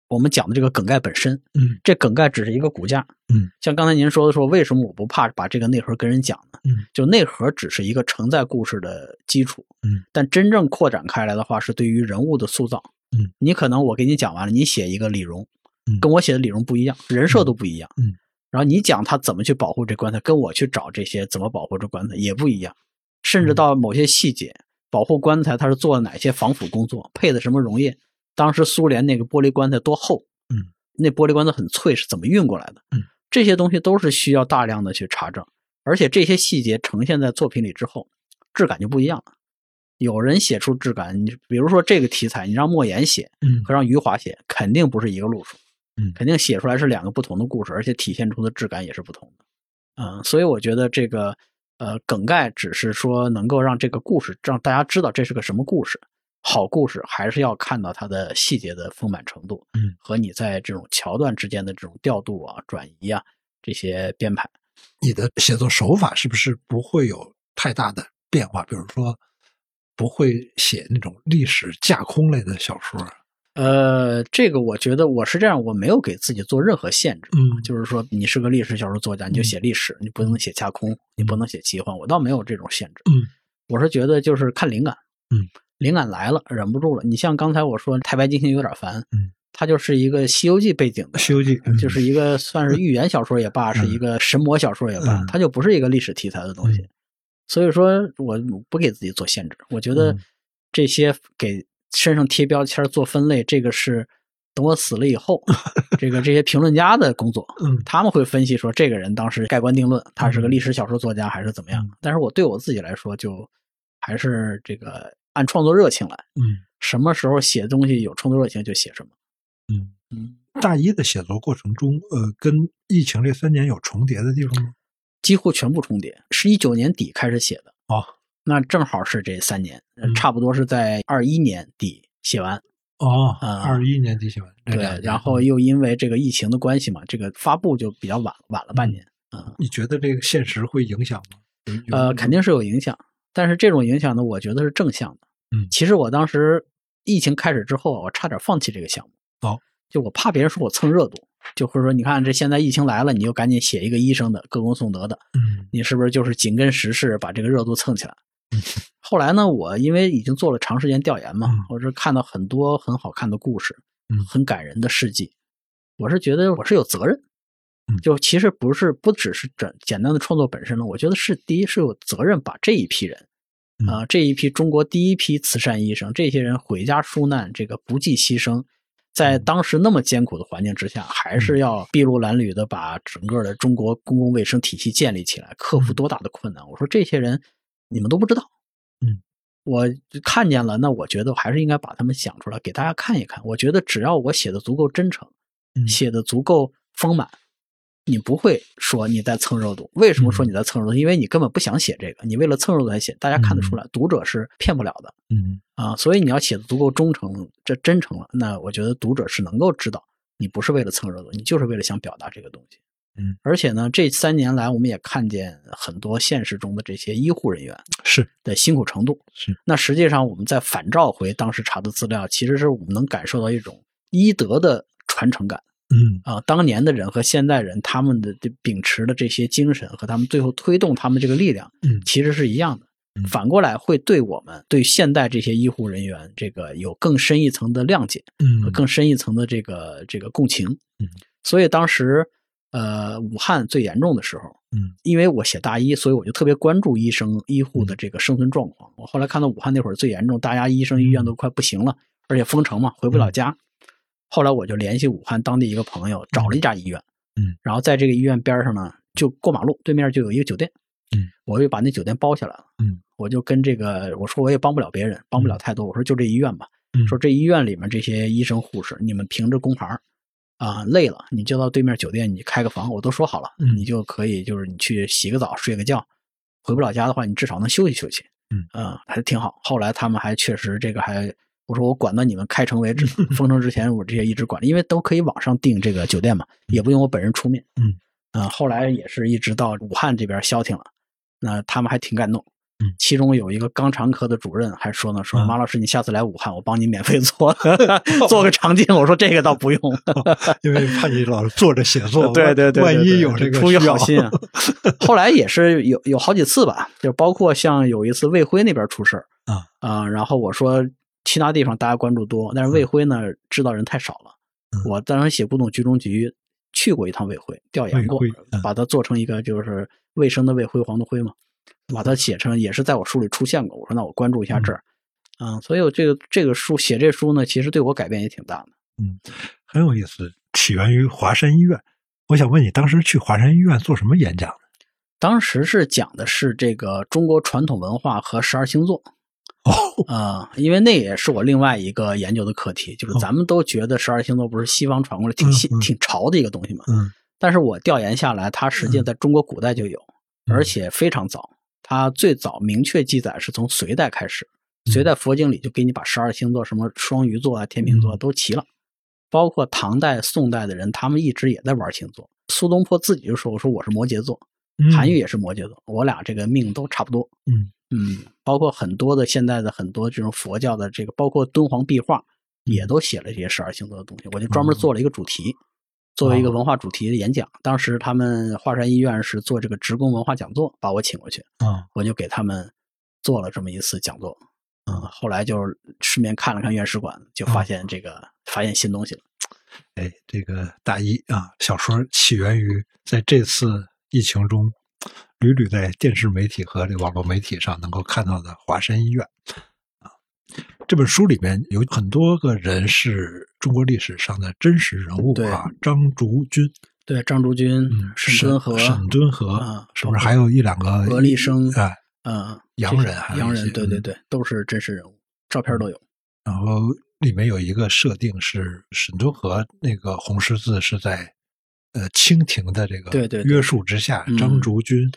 Speaker 1: 我们讲的这个梗概本身，
Speaker 2: 嗯
Speaker 1: 这梗概只是一个骨架。
Speaker 2: 嗯，
Speaker 1: 像刚才您说的说，为什么我不怕把这个内核跟人讲呢？
Speaker 2: 嗯，
Speaker 1: 就内核只是一个承载故事的基础。
Speaker 2: 嗯，
Speaker 1: 但真正扩展开来的话，是对于人物的塑造。
Speaker 2: 嗯，
Speaker 1: 你可能我给你讲完了，你写一个李荣，
Speaker 2: 嗯
Speaker 1: 跟我写的李荣不一样，人设都不一样。
Speaker 2: 嗯，
Speaker 1: 然后你讲他怎么去保护这棺材，跟我去找这些怎么保护这棺材也不一样，甚至
Speaker 2: 嗯
Speaker 1: 到某些细节，保护棺材它是做了哪些防腐工作，配的什么溶液，当时苏联那个玻璃棺材多厚，
Speaker 2: 嗯，
Speaker 1: 那玻璃棺材很脆，是怎么运过来的？
Speaker 2: 嗯，
Speaker 1: 这些东西都是需要大量的去查证，而且这些细节呈现在作品里之后，质感就不一样了。有人写出质感，你比如说这个题材，你让莫言写
Speaker 2: 嗯
Speaker 1: 和让余华写，肯定不是一个路数，
Speaker 2: 嗯
Speaker 1: 肯定写出来是两个不同的故事，而且体现出的质感也是不同的。嗯，所以我觉得这个呃梗概只是说能够让这个故事让大家知道这是个什么故事。好故事还是要看到它的细节的丰满程度，
Speaker 2: 嗯，
Speaker 1: 和你在这种桥段之间的这种调度啊、转移啊这些编排。
Speaker 2: 你的写作手法是不是不会有太大的变化？比如说，不会写那种历史架空类的小说。
Speaker 1: 呃，这个我觉得我是这样，我没有给自己做任何限制，
Speaker 2: 嗯。
Speaker 1: 就是说你是个历史小说作家，你就写历史，你不能写架空，你不能写奇幻，我倒没有这种限制。
Speaker 2: 嗯，
Speaker 1: 我是觉得就是看灵感，
Speaker 2: 嗯，
Speaker 1: 灵感来了，忍不住了。你像刚才我说太白金星有点烦，
Speaker 2: 嗯，
Speaker 1: 它就是一个《西游记》背景的，《
Speaker 2: 西游记》嗯。
Speaker 1: 就是一个算是寓言小说也罢，是一个神魔小说也罢，
Speaker 2: 嗯。
Speaker 1: 它就不是一个历史题材的东西。所以说我不给自己做限制，我觉得
Speaker 2: 嗯。
Speaker 1: 这些给身上贴标签、做分类，这个是等我死了以后，这个这些评论家的工作，
Speaker 2: 嗯
Speaker 1: 他们会分析说这个人当时盖棺定论，他是个历史小说作家还是怎么样。
Speaker 2: 嗯
Speaker 1: 但是我对我自己来说，就还是这个按创作热情来，
Speaker 2: 嗯
Speaker 1: 什么时候写东西有创作热情就写什么。
Speaker 2: 嗯
Speaker 1: 嗯，
Speaker 2: 大一的写作过程中，呃，跟疫情这三年有重叠的地方吗？
Speaker 1: 几乎全部重叠，是一九年底开始写的。
Speaker 2: 哦，
Speaker 1: 那正好是这三年，差不多是在二一年底写完。
Speaker 2: 哦，
Speaker 1: 啊
Speaker 2: 二一年底写完，这
Speaker 1: 对然后又因为这个疫情的关系嘛，这个发布就比较晚，晚了半年。嗯，
Speaker 2: 你觉得这个现实会影响吗？
Speaker 1: 呃，肯定是有影响，但是这种影响呢，我觉得是正向的。
Speaker 2: 嗯
Speaker 1: 其实我当时疫情开始之后，我差点放弃这个项目。
Speaker 2: 哦，
Speaker 1: 就我怕别人说我蹭热度，就会说你看这现在疫情来了，你就赶紧写一个医生的歌功颂德的，
Speaker 2: 嗯
Speaker 1: 你是不是就是紧跟时事把这个热度蹭起来？
Speaker 2: 嗯
Speaker 1: 后来呢，我因为已经做了长时间调研嘛，
Speaker 2: 嗯
Speaker 1: 我是看到很多很好看的故事，
Speaker 2: 嗯
Speaker 1: 很感人的事迹，我是觉得我是有责任。
Speaker 2: 嗯
Speaker 1: 就其实不是不只是简简单的创作本身了，我觉得是第一是有责任把这一批人，
Speaker 2: 嗯
Speaker 1: 啊、这一批中国第一批慈善医生，这些人回家纾难，这个不计牺牲，在
Speaker 2: 嗯
Speaker 1: 当时那么艰苦的环境之下，还是要筚路蓝缕的把整个的中国公共卫生体系建立起来，克服多大的困难？我说这些人你们都不知道，
Speaker 2: 嗯，
Speaker 1: 我看见了，那我觉得我还是应该把他们想出来给大家看一看。我觉得只要我写的足够真诚，
Speaker 2: 嗯
Speaker 1: 写的足够丰满，你不会说你在蹭热度。为什么说你在蹭热度？因为你根本不想写这个，你为了蹭热度才写，大家看得出来，读者是骗不了的
Speaker 2: 嗯
Speaker 1: 啊。所以你要写的足够忠诚，这真诚了，那我觉得读者是能够知道你不是为了蹭热度，你就是为了想表达这个东西。
Speaker 2: 嗯，
Speaker 1: 而且呢，这三年来我们也看见很多现实中的这些医护人员
Speaker 2: 是
Speaker 1: 的辛苦程度。
Speaker 2: 是，
Speaker 1: 那实际上我们在反照回当时查的资料，其实是我们能感受到一种医德的传承感。
Speaker 2: 嗯
Speaker 1: 啊、当年的人和现代人，他们的这秉持的这些精神和他们最后推动他们这个力量，
Speaker 2: 嗯
Speaker 1: 其实是一样的。
Speaker 2: 嗯
Speaker 1: 反过来会对我们对现代这些医护人员这个有更深一层的谅解，
Speaker 2: 嗯
Speaker 1: 更深一层的这个这个共情。
Speaker 2: 嗯，
Speaker 1: 所以当时呃武汉最严重的时候，
Speaker 2: 嗯，
Speaker 1: 因为我写大医，所以我就特别关注医生医护的这个生存状况。我后来看到武汉那会儿最严重，大家医生医院都快不行了，而且封城嘛，回不了家。后来我就联系武汉当地一个朋友，找了一家医院，
Speaker 2: 嗯，
Speaker 1: 然后在这个医院边上呢，就过马路对面就有一个酒店，
Speaker 2: 嗯，
Speaker 1: 我就把那酒店包下来了，
Speaker 2: 嗯，
Speaker 1: 我就跟这个我说我也帮不了别人，帮不了太多，我说就这医院吧，
Speaker 2: 嗯。
Speaker 1: 说这医院里面这些医生护士，你们凭着工牌儿啊，累了你就到对面酒店你开个房，我都说好了，
Speaker 2: 嗯
Speaker 1: 你就可以就是你去洗个澡睡个觉，回不了家的话，你至少能休息休息，
Speaker 2: 嗯
Speaker 1: 啊，还挺好。后来他们还确实这个还。我说我管到你们开城为止，封城之前我这些一直管着，因为都可以网上订这个酒店嘛，也不用我本人出面。
Speaker 2: 嗯，
Speaker 1: 啊，后来也是一直到武汉这边消停了，那他们还挺感动。
Speaker 2: 嗯
Speaker 1: 其中有一个肛肠科的主任还说呢，说
Speaker 2: 嗯
Speaker 1: 马老师你下次来武汉，我帮你免费做 做个肠镜。我说这个倒不用，
Speaker 2: 因为怕你老坐着写作，
Speaker 1: 对对对，
Speaker 2: 万一有这个
Speaker 1: 出于好心啊。后来也是有有好几次吧，就包括像有一次卫辉那边出事儿
Speaker 2: 啊
Speaker 1: 啊，然后我说其他地方大家关注多，但是卫辉呢知道人太少了。
Speaker 2: 嗯
Speaker 1: 我当时写古董局中局去过一趟卫辉，调研过把它做成一个就是卫生的卫辉，煌的辉嘛，把它写成也是在我书里出现过。我说那我关注一下这儿，嗯，所以我这个这个书写这书呢，其实对我改变也挺大的。
Speaker 2: 嗯很有意思，起源于华山医院。我想问你，当时去华山医院做什么演讲呢？
Speaker 1: 当时是讲的是这个中国传统文化和十二星座。
Speaker 2: 哦，
Speaker 1: 啊、因为那也是我另外一个研究的课题，就是
Speaker 2: 哦
Speaker 1: 咱们都觉得十二星座不是西方传过来挺新、
Speaker 2: 嗯嗯
Speaker 1: 挺潮的一个东西嘛，
Speaker 2: 嗯
Speaker 1: 但是我调研下来，它实际在中国古代就有，
Speaker 2: 嗯
Speaker 1: 而且非常早。它最早明确记载是从隋代开始，
Speaker 2: 嗯
Speaker 1: 隋代佛经里就给你把十二星座什么双鱼座啊、天秤座都齐了。包括唐代、宋代的人，他们一直也在玩星座。苏东坡自己就说：“我说我是摩羯座，
Speaker 2: 嗯
Speaker 1: 韩愈也是摩羯座，我俩这个命都差不多。”
Speaker 2: 嗯
Speaker 1: 嗯，包括很多的现在的很多这种佛教的这个，包括敦煌壁画，也都写了这些十二星座的东西。我就专门做了一个主题，作为一个文化主题的演讲。当时他们华山医院是做这个职工文化讲座，把我请过去，
Speaker 2: 啊
Speaker 1: 我就给他们做了这么一次讲座。嗯，后来就顺便看了看院士馆，就发现这个、发现新东西了。
Speaker 2: 哎，这个大一啊，小说起源于在这次疫情中，屡屡在电视媒体和这网络媒体上能够看到的华山医院啊。这本书里面有很多个人是中国历史上的真实人物
Speaker 1: 对
Speaker 2: 啊，张竹君、
Speaker 1: 对，张竹君、
Speaker 2: 嗯
Speaker 1: 沈敦和、
Speaker 2: 沈敦和
Speaker 1: 啊，
Speaker 2: 是不是还有一两个
Speaker 1: 何立生
Speaker 2: 哎，
Speaker 1: 嗯，
Speaker 2: 洋人
Speaker 1: 洋人，对对对，都是真实人物，照片都有。
Speaker 2: 然后里面有一个设定是沈敦和那个红十字是在呃清廷的这个
Speaker 1: 对对对
Speaker 2: 约束之下，
Speaker 1: 嗯
Speaker 2: 张竹君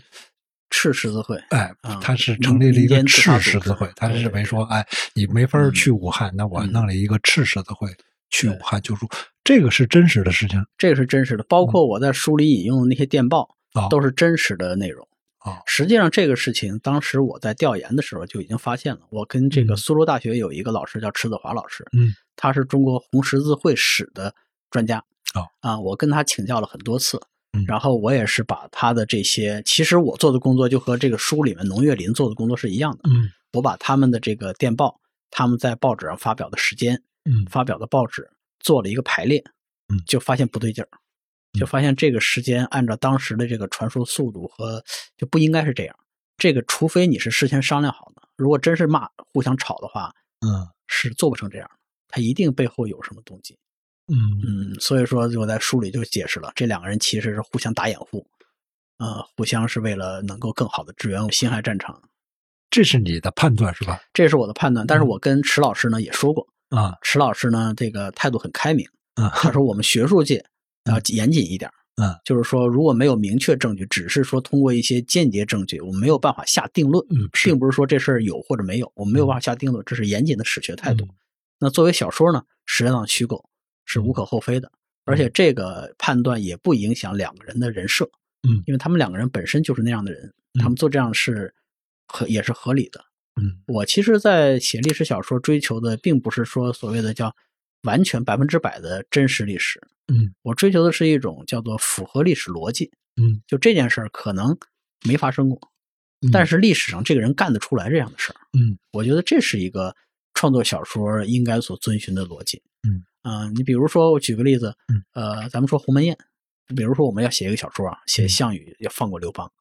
Speaker 1: 赤十字会，
Speaker 2: 哎
Speaker 1: 啊，
Speaker 2: 他是成立了一个赤十字会，他是认为说哎你没法
Speaker 1: 嗯
Speaker 2: 去武汉，那我
Speaker 1: 嗯
Speaker 2: 弄了一个赤十字会去武汉救助，这个是真实的事情
Speaker 1: 这个是真实的，包括我在书里引用的那些电报，
Speaker 2: 啊
Speaker 1: 都是真实的内容。
Speaker 2: 啊
Speaker 1: 实际上，这个事情当时我在调研的时候就已经发现了。我跟这个
Speaker 2: 嗯
Speaker 1: 苏州大学有一个老师叫池子华老师，
Speaker 2: 嗯，
Speaker 1: 他是中国红十字会史的专家。
Speaker 2: 哦
Speaker 1: 啊，我跟他请教了很多次，
Speaker 2: 嗯
Speaker 1: 然后我也是把他的这些，其实我做的工作就和这个书里面农月林做的工作是一样的。
Speaker 2: 嗯
Speaker 1: 我把他们的这个电报，他们在报纸上发表的时间，
Speaker 2: 嗯
Speaker 1: 发表的报纸做了一个排列，
Speaker 2: 嗯
Speaker 1: 就发现不对劲儿，就发现这个时间按照当时的这个传输速度和就不应该是这样。这个除非你是事先商量好的，如果真是骂互相吵的话，
Speaker 2: 嗯
Speaker 1: 是做不成这样的。他一定背后有什么动机。
Speaker 2: 嗯。
Speaker 1: 嗯，所以说我在书里就解释了，这两个人其实是互相打掩护，呃，互相是为了能够更好的支援辛亥战场。
Speaker 2: 这是你的判断是吧？
Speaker 1: 这是我的判断，
Speaker 2: 嗯
Speaker 1: 但是我跟池老师呢也说过，
Speaker 2: 啊。
Speaker 1: 池老师呢这个态度很开明，
Speaker 2: 啊
Speaker 1: 他说我们学术界要严谨一点，
Speaker 2: 嗯，
Speaker 1: 就是说如果没有明确证据，只是说通过一些间接证据，我们没有办法下定论，
Speaker 2: 嗯
Speaker 1: 并不是说这事儿有或者没有，我们没有办法下定论，这是严谨的史学态度。
Speaker 2: 嗯。
Speaker 1: 那作为小说呢，实际上虚构是无可厚非的，而且这个判断也不影响两个人的人设，
Speaker 2: 嗯
Speaker 1: 因为他们两个人本身就是那样的人，他们做这样的事合也是合理的。
Speaker 2: 嗯
Speaker 1: 我其实，在写历史小说追求的，并不是说所谓的叫完全百分之百的真实历史，
Speaker 2: 嗯
Speaker 1: 我追求的是一种叫做符合历史逻辑。
Speaker 2: 嗯
Speaker 1: 就这件事儿可能没发生过，但是历史上这个人干得出来这样的事儿。
Speaker 2: 嗯
Speaker 1: 我觉得这是一个创作小说应该所遵循的逻辑。
Speaker 2: 嗯
Speaker 1: 啊、你比如说，我举个例子，
Speaker 2: 嗯
Speaker 1: 呃，咱们说鸿门宴，比如说我们要写一个小说啊，写
Speaker 2: 嗯
Speaker 1: 项羽要放过刘邦，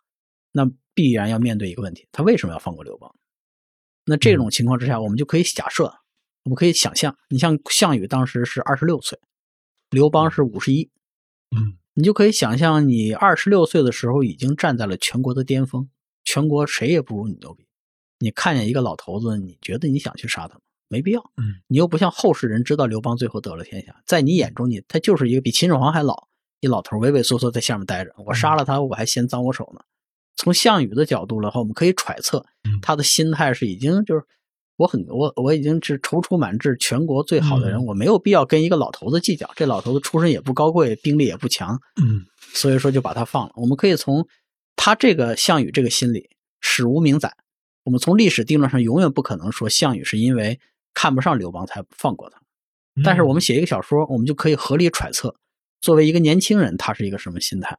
Speaker 1: 那必然要面对一个问题，他为什么要放过刘邦？那这
Speaker 2: 嗯
Speaker 1: 种情况之下，我们就可以假设，我们可以想象，你像项羽当时是二十六岁，刘邦是五十一，
Speaker 2: 嗯
Speaker 1: 你就可以想象，你二十六岁的时候已经站在了全国的巅峰，全国谁也不如你牛逼。你看见一个老头子，你觉得你想去杀他吗？没必要。
Speaker 2: 嗯，
Speaker 1: 你又不像后世人知道刘邦最后得了天下，在你眼中你他就是一个比秦始皇还老一老头，畏畏缩缩在下面待着。我杀了他，我还嫌脏我手呢。从项羽的角度的话，我们可以揣测
Speaker 2: 嗯，
Speaker 1: 他的心态是已经就是我很我我已经是踌躇满志，全国最好的人，
Speaker 2: 嗯
Speaker 1: 我没有必要跟一个老头子计较。这老头子出身也不高贵，兵力也不强，
Speaker 2: 嗯
Speaker 1: 所以说就把他放了。我们可以从他这个项羽这个心理史无名载，我们从历史定论上永远不可能说项羽是因为看不上刘邦才放过他。
Speaker 2: 嗯
Speaker 1: 但是我们写一个小说，我们就可以合理揣测，作为一个年轻人，他是一个什么心态，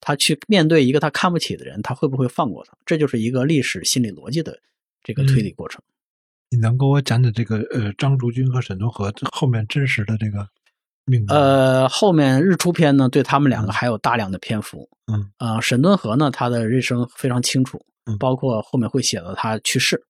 Speaker 1: 他去面对一个他看不起的人，他会不会放过他？这就是一个历史心理逻辑的这个推理过程。
Speaker 2: 你能给我讲讲这个呃张竹君和沈敦和这后面真实的这个命运？
Speaker 1: 呃，后面日出篇呢，对他们两个还有大量的篇幅。
Speaker 2: 嗯
Speaker 1: 呃，沈敦和呢，他的人生非常清楚
Speaker 2: 嗯，
Speaker 1: 包括后面会写到他去世，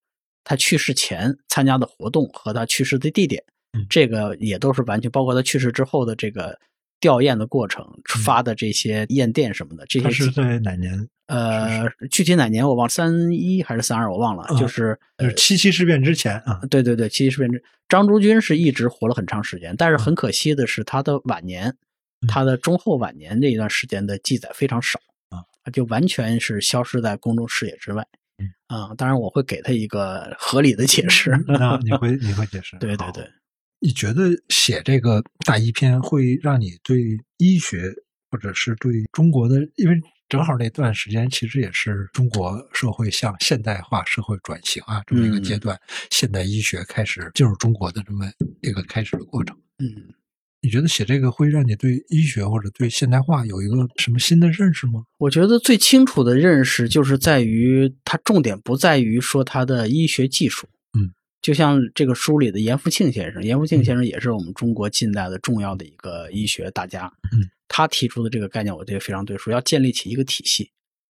Speaker 1: 他去世前参加的活动和他去世的地点，
Speaker 2: 嗯
Speaker 1: 这个也都是完全包括他去世之后的这个吊唁的过程，
Speaker 2: 嗯
Speaker 1: 发的这些唁电什么的，这些
Speaker 2: 他是在哪年？
Speaker 1: 呃，具体哪年我忘了，三一还是三二我忘了，
Speaker 2: 啊
Speaker 1: 就是
Speaker 2: 就是七七事变之前啊。
Speaker 1: 对对对，七七事变之张竹君是一直活了很长时间，但是很可惜的是，他的晚年，
Speaker 2: 嗯
Speaker 1: 他的中后晚年那一段时间的记载非常少
Speaker 2: 啊，
Speaker 1: 就完全是消失在公众视野之外。
Speaker 2: 嗯
Speaker 1: 啊，当然我会给他一个合理的解释。
Speaker 2: 那你会 你会解释？
Speaker 1: 对对对，
Speaker 2: 你觉得写这个大医篇会让你对医学或者是对中国的，因为正好那段时间其实也是中国社会向现代化社会转型啊这么一个阶段，现代医学开始进入中国的这么一个开始的过程。
Speaker 1: 嗯，
Speaker 2: 你觉得写这个会让你对医学或者对现代化有一个什么新的认识吗？
Speaker 1: 我觉得最清楚的认识就是在于，它重点不在于说它的医学技术。
Speaker 2: 嗯，
Speaker 1: 就像这个书里的严复庆先生，严复庆先生也是我们中国近代的重要的一个医学大家。
Speaker 2: 嗯，
Speaker 1: 他提出的这个概念，我觉得非常对，说要建立起一个体系，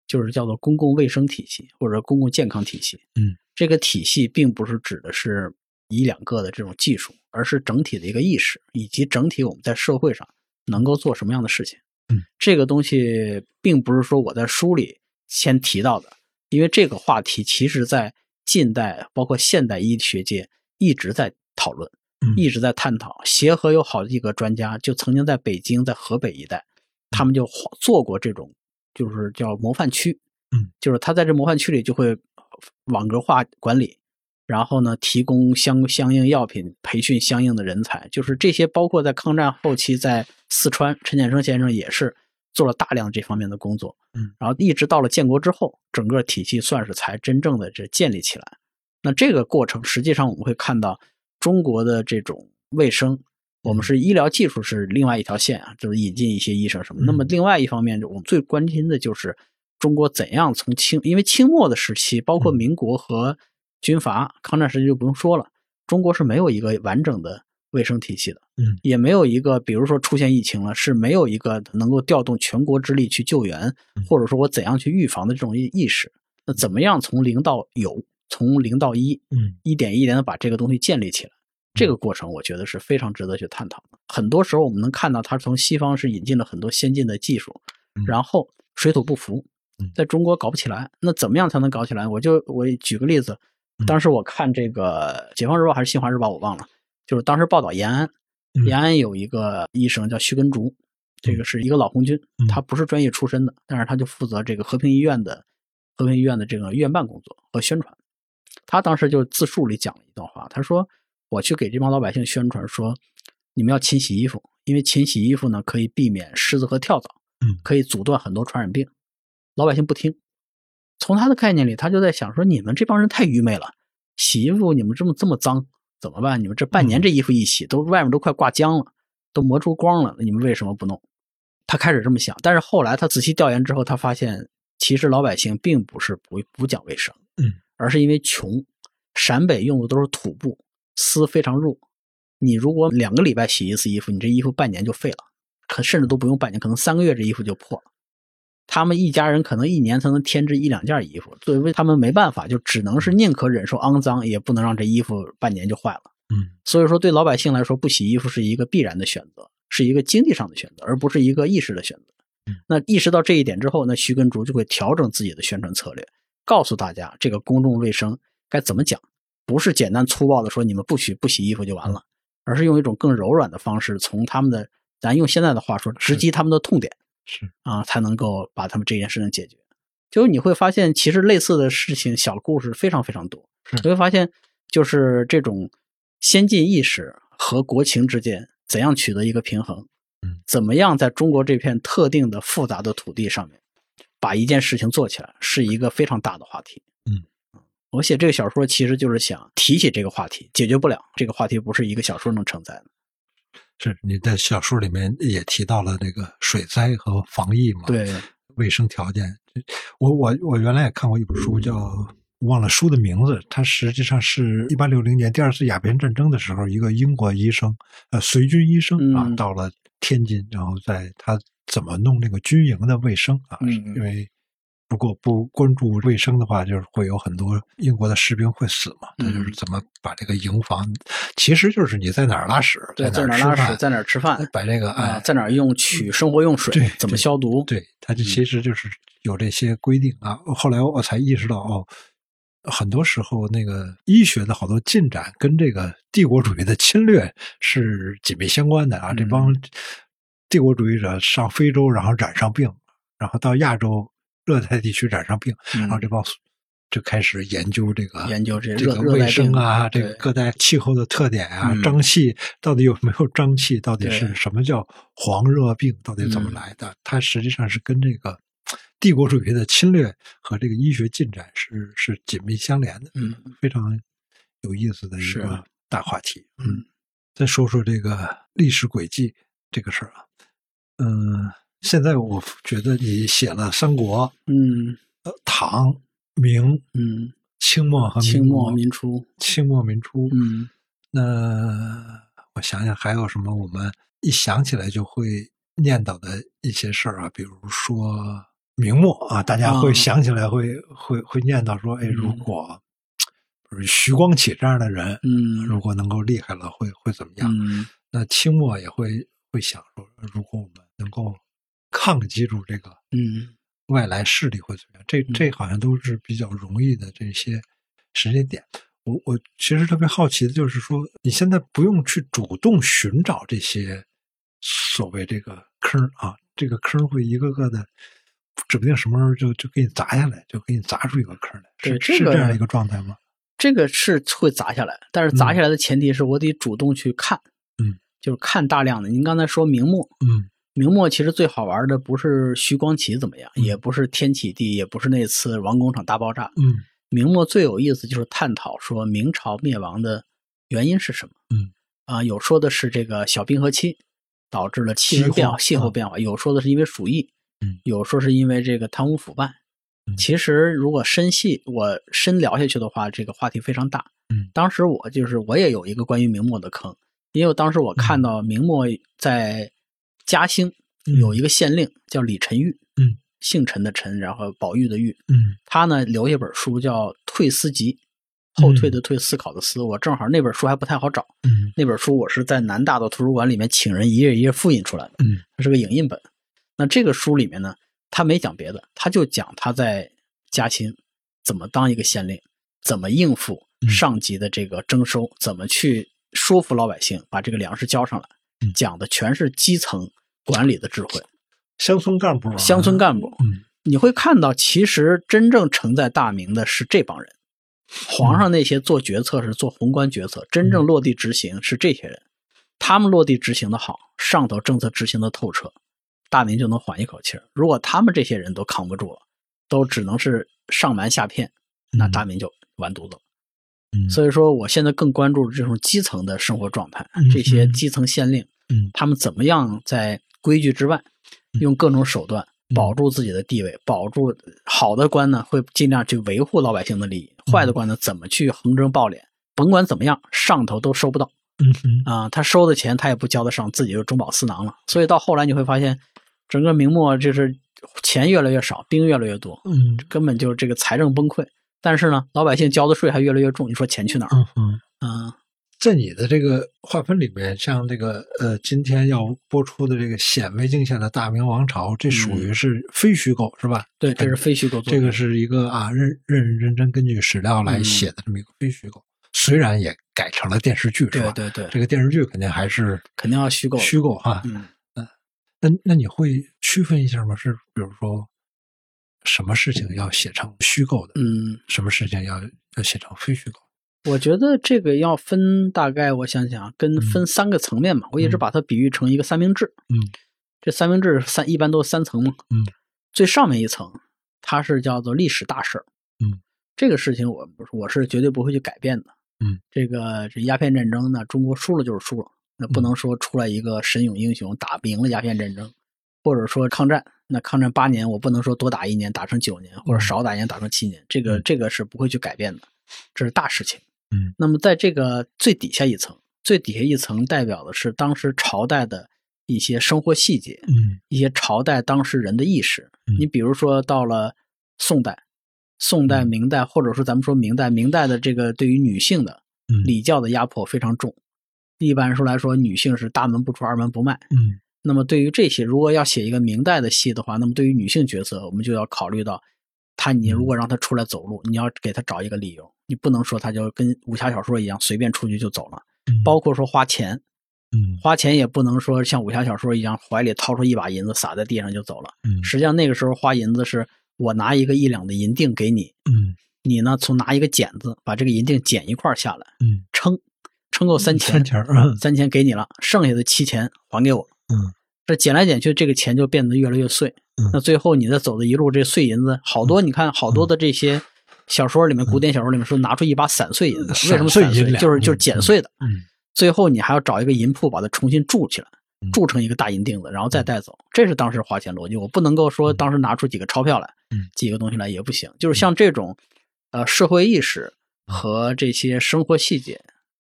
Speaker 1: 就是叫做公共卫生体系或者公共健康体系。
Speaker 2: 嗯，
Speaker 1: 这个体系并不是指的是一两个的这种技术，而是整体的一个意识，以及整体我们在社会上能够做什么样的事情。
Speaker 2: 嗯，
Speaker 1: 这个东西并不是说我在书里先提到的，因为这个话题其实在近代包括现代医学界一直在讨论。
Speaker 2: 嗯
Speaker 1: 一直在探讨。协和有好几个专家，就曾经在北京、在河北一带，他们就做过这种，就是叫模范区。
Speaker 2: 嗯，
Speaker 1: 就是他在这模范区里就会网格化管理，然后呢，提供相相应药品，培训相应的人才。就是这些，包括在抗战后期，在四川，陈建生先生也是做了大量这方面的工作。
Speaker 2: 嗯，
Speaker 1: 然后一直到了建国之后，整个体系算是才真正的这建立起来。那这个过程，实际上我们会看到中国的这种卫生，我们是医疗技术是另外一条线啊，就是引进一些医生什么。
Speaker 2: 嗯
Speaker 1: 那么另外一方面，我们最关心的就是中国怎样从清，因为清末的时期，包括
Speaker 2: 嗯
Speaker 1: 民国和军阀，抗战时期就不用说了，中国是没有一个完整的卫生体系的，
Speaker 2: 嗯，
Speaker 1: 也没有一个，比如说出现疫情了，是没有一个能够调动全国之力去救援，
Speaker 2: 嗯
Speaker 1: 或者说我怎样去预防的这种意意识。那怎么样从零到有，从零到一，
Speaker 2: 嗯
Speaker 1: 一点一点的把这个东西建立起来。这个过程，我觉得是非常值得去探讨的。很多时候，我们能看到，它从西方是引进了很多先进的技术
Speaker 2: 嗯，
Speaker 1: 然后水土不服
Speaker 2: 嗯，
Speaker 1: 在中国搞不起来。那怎么样才能搞起来？我就我举个例子，
Speaker 2: 嗯
Speaker 1: 当时我看这个《解放日报》还是《新华日报》，我忘了，就是当时报道延安，
Speaker 2: 嗯
Speaker 1: 延安有一个医生叫徐根竹，这个是一个老红军
Speaker 2: 嗯，
Speaker 1: 他不是专业出身的，但是他就负责这个和平医院的和平医院的这个院办工作和宣传。他当时就自述里讲了一段话，他说：“我去给这帮老百姓宣传说，你们要勤洗衣服，因为勤洗衣服呢可以避免虱子和跳蚤，
Speaker 2: 嗯
Speaker 1: 可以阻断很多传染病。”老百姓不听，从他的概念里，他就在想说：“你们这帮人太愚昧了，洗衣服你们这么这么脏，怎么办？你们这半年
Speaker 2: 嗯
Speaker 1: 这衣服一洗，都外面都快挂浆了，都磨出光了，你们为什么不弄？”他开始这么想，但是后来他仔细调研之后，他发现其实老百姓并不是不不讲卫生，
Speaker 2: 嗯，
Speaker 1: 而是因为穷。陕北用的都是土布，丝非常弱。你如果两个礼拜洗一次衣服，你这衣服半年就废了，可甚至都不用半年，可能三个月这衣服就破了。他们一家人可能一年才能添置一两件衣服，所以他们没办法，就只能是宁可忍受肮脏，也不能让这衣服半年就坏了。
Speaker 2: 嗯，
Speaker 1: 所以说对老百姓来说，不洗衣服是一个必然的选择，是一个经济上的选择，而不是一个意识的选择。那意识到这一点之后，那徐根竹就会调整自己的宣传策略，告诉大家这个公众卫生该怎么讲，不是简单粗暴的说你们不许不洗衣服就完了，而是用一种更柔软的方式，从他们的咱用现在的话说，直击他们的痛点。
Speaker 2: 是
Speaker 1: 啊，才能够把他们这件事情解决。就是你会发现，其实类似的事情、小故事非常非常多。你会发现，就是这种先进意识和国情之间怎样取得一个平衡？
Speaker 2: 嗯，
Speaker 1: 怎么样在中国这片特定的复杂的土地上面把一件事情做起来，是一个非常大的话题。
Speaker 2: 嗯，
Speaker 1: 我写这个小说其实就是想提起这个话题，解决不了这个话题，不是一个小说能承载的。
Speaker 2: 是你在小说里面也提到了那个水灾和防疫嘛？
Speaker 1: 对，
Speaker 2: 卫生条件。我我我原来也看过一本书，叫忘了书的名字。它实际上是一八六零年第二次鸦片战争的时候，一个英国医生，呃，随军医生啊，
Speaker 1: 嗯
Speaker 2: 到了天津，然后在他怎么弄那个军营的卫生啊，
Speaker 1: 嗯
Speaker 2: 因为。如果不关注卫生的话，就是会有很多英国的士兵会死嘛。他就是
Speaker 1: 嗯
Speaker 2: 怎么把这个营房，其实就是你在哪儿拉屎，
Speaker 1: 对，在
Speaker 2: 哪
Speaker 1: 哪儿拉屎，在哪儿吃饭，
Speaker 2: 把这个
Speaker 1: 啊，
Speaker 2: 哎，
Speaker 1: 在哪儿用取生活用水
Speaker 2: 对，
Speaker 1: 怎么消毒？
Speaker 2: 对，他这
Speaker 1: 嗯
Speaker 2: 其实就是有这些规定啊。后来我才意识到，哦，很多时候那个医学的好多进展跟这个帝国主义的侵略是紧密相关的啊。这帮
Speaker 1: 嗯
Speaker 2: 帝国主义者上非洲，然后染上病，然后到亚洲热带地区染上病，
Speaker 1: 嗯
Speaker 2: 然后这帮就开始研究这个
Speaker 1: 研究这
Speaker 2: 这个卫生啊，这个各带气候的特点啊，
Speaker 1: 嗯。
Speaker 2: 瘴气到底有没有瘴气，到底是什么叫黄热病，到底怎么
Speaker 1: 嗯。
Speaker 2: 来的？它实际上是跟这个帝国主义的侵略和这个医学进展是是紧密相连的，
Speaker 1: 嗯，
Speaker 2: 非常有意思的一个。大话题。
Speaker 1: 嗯，
Speaker 2: 再说说这个历史轨迹这个事儿啊，嗯，现在我觉得你写了三国，
Speaker 1: 嗯。
Speaker 2: 呃，唐、明、
Speaker 1: 嗯，
Speaker 2: 清末和
Speaker 1: 清末
Speaker 2: 末
Speaker 1: 民初，
Speaker 2: 清末民初，
Speaker 1: 嗯。
Speaker 2: 那我想想还有什么我们一想起来就会念叨的一些事儿啊，比如说明末啊，大家会
Speaker 1: 啊
Speaker 2: 想起来会、会会念叨说，哎，如
Speaker 1: 嗯
Speaker 2: 果徐光启这样的人，
Speaker 1: 嗯。
Speaker 2: 如果能够厉害了，会会怎么样？
Speaker 1: 嗯。
Speaker 2: 那清末也会会想说，如果我们能够抗击住这个
Speaker 1: 嗯
Speaker 2: 外来势力会怎么样？这这好像都是比较容易的这些时间点。我我其实特别好奇的就是说，你现在不用去主动寻找这些所谓这个坑啊，这个坑会一个个的，指不定什么时候就就给你砸下来，就给你砸出一个坑来，是
Speaker 1: 对这个
Speaker 2: 是这样一个状态吗？
Speaker 1: 这个是会砸下来，但是砸下来的前提是我得主动去看，
Speaker 2: 嗯，
Speaker 1: 就是看大量的。您刚才说明末，
Speaker 2: 嗯
Speaker 1: 明末其实最好玩的不是徐光启怎么样，
Speaker 2: 嗯
Speaker 1: 也不是天启帝，也不是那次王工厂大爆炸。
Speaker 2: 嗯
Speaker 1: 明末最有意思就是探讨说明朝灭亡的原因是什么。
Speaker 2: 嗯
Speaker 1: 啊，有说的是这个小冰河期导致了气温变化、
Speaker 2: 气候
Speaker 1: 气候变化，有说的是因为鼠疫，
Speaker 2: 嗯
Speaker 1: 有说是因为这个贪污腐败。
Speaker 2: 嗯
Speaker 1: 其实如果深细我深聊下去的话，这个话题非常大。
Speaker 2: 嗯
Speaker 1: 当时我就是我也有一个关于明末的坑，因为当时我看到明末在嘉兴
Speaker 2: 嗯。
Speaker 1: 有一个县令叫李晨玉，
Speaker 2: 嗯，
Speaker 1: 姓陈的陈，然后宝玉的玉，
Speaker 2: 嗯。
Speaker 1: 他呢留下本书叫《退思集》，后退的退，思考的思。我正好那本书还不太好找，
Speaker 2: 嗯。
Speaker 1: 那本书我是在南大的图书馆里面请人一页一页复印出来的，
Speaker 2: 嗯。
Speaker 1: 它是个影印本。那这个书里面呢，他没讲别的，他就讲他在嘉兴怎么当一个县令，怎么应付
Speaker 2: 嗯。
Speaker 1: 上级的这个征收，怎么去说服老百姓把这个粮食交上来。
Speaker 2: 嗯，
Speaker 1: 讲的全是基层管理的智慧。
Speaker 2: 乡村干部啊，
Speaker 1: 乡村干部，
Speaker 2: 嗯
Speaker 1: 你会看到，其实真正承载大名的是这帮人。皇上那些做决策是做宏观决策，真正落地执行是这些人。他们落地执行的好，上头政策执行的透彻，大明就能缓一口气儿。如果他们这些人都扛不住了，都只能是上瞒下骗，那大明就完犊子了。
Speaker 2: 嗯
Speaker 1: 所以说，我现在更关注这种基层的生活状态
Speaker 2: 嗯，
Speaker 1: 这些
Speaker 2: 嗯
Speaker 1: 基层县令，
Speaker 2: 嗯
Speaker 1: 他们怎么样在规矩之外，用各种手段保住自己的地位，保住好的官呢会尽量去维护老百姓的利益，坏的官呢怎么去横征暴敛，甭管怎么样，上头都收不到
Speaker 2: 嗯哼，
Speaker 1: 啊、他收的钱他也不交得上，自己就中饱私囊了。所以到后来你会发现，整个明末就是钱越来越少，兵越来越多，
Speaker 2: 嗯
Speaker 1: 根本就这个财政崩溃。但是呢，老百姓交的税还越来越重，你说钱去哪儿？
Speaker 2: 嗯哼。
Speaker 1: 嗯
Speaker 2: 在你的这个划分里面，像这个呃，今天要播出的这个显微镜下的大明王朝，这属于是非虚构，是吧？
Speaker 1: 对，这是非虚构作品。
Speaker 2: 这个是一个啊，认认认真真根据史料来写的这么一个非虚构，虽然也改成了电视剧，是吧？
Speaker 1: 对对对，
Speaker 2: 这个电视剧肯定还是
Speaker 1: 肯定要虚构
Speaker 2: 虚构哈。
Speaker 1: 嗯。
Speaker 2: 那那你会区分一下吗？是比如说，什么事情要写成虚构的，
Speaker 1: 嗯，
Speaker 2: 什么事情要要写成非虚构？
Speaker 1: 我觉得这个要分大概，我想想，跟分三个层面嘛。我一直
Speaker 2: 嗯
Speaker 1: 把它比喻成一个三明治。
Speaker 2: 嗯，
Speaker 1: 这三明治三一般都是三层嘛。
Speaker 2: 嗯，
Speaker 1: 最上面一层，它是叫做历史大事儿。
Speaker 2: 嗯，
Speaker 1: 这个事情我我是绝对不会去改变的。
Speaker 2: 嗯，
Speaker 1: 这个这鸦片战争呢，中国输了就是输了，那不
Speaker 2: 嗯
Speaker 1: 能说出来一个神勇英雄打不赢了鸦片战争，或者说抗战，那抗战八年，我不能说多打一年打成九年，或者少打一年打成七年，这个
Speaker 2: 嗯
Speaker 1: 这个是不会去改变的，这是大事情。
Speaker 2: 嗯，
Speaker 1: 那么在这个最底下一层，最底下一层代表的是当时朝代的一些生活细节，
Speaker 2: 嗯
Speaker 1: 一些朝代当时人的意识。
Speaker 2: 嗯
Speaker 1: 你比如说到了宋代、宋代、
Speaker 2: 嗯
Speaker 1: 明代，或者说咱们说明代，明代的这个对于女性的
Speaker 2: 嗯
Speaker 1: 礼教的压迫非常重。一般说来说，女性是大门不出二门不迈。
Speaker 2: 嗯
Speaker 1: 那么对于这些，如果要写一个明代的戏的话，那么对于女性角色，我们就要考虑到，她你如果让他出来走路，你要给他找一个理由，你不能说他就跟武侠小说一样随便出去就走了。
Speaker 2: 嗯，
Speaker 1: 包括说花钱，
Speaker 2: 嗯
Speaker 1: 花钱也不能说像武侠小说一样，怀里掏出一把银子撒在地上就走了。
Speaker 2: 嗯
Speaker 1: 实际上那个时候花银子是我拿一个一两的银锭给你，
Speaker 2: 嗯
Speaker 1: 你呢从拿一个剪子把这个银锭剪一块下来，
Speaker 2: 嗯，
Speaker 1: 称称够三钱，
Speaker 2: 三钱儿嗯
Speaker 1: 三钱给你了，剩下的七钱还给我。
Speaker 2: 嗯，
Speaker 1: 这捡来捡去，这个钱就变得越来越碎。
Speaker 2: 嗯
Speaker 1: 那最后你再走的一路，这碎银子好多，你看好多的这些小说里面，古典小说里面说拿出一把散碎银子，为什么散碎？
Speaker 2: 银两
Speaker 1: 就是就是剪碎的。
Speaker 2: 嗯
Speaker 1: 最后你还要找一个银铺把它重新铸起来
Speaker 2: 嗯，
Speaker 1: 铸成一个大银锭子，然后再带走。这是当时花钱逻辑。我不能够说当时拿出几个钞票来
Speaker 2: 嗯，
Speaker 1: 几个东西来也不行。就是像这种，呃，社会意识和这些生活细节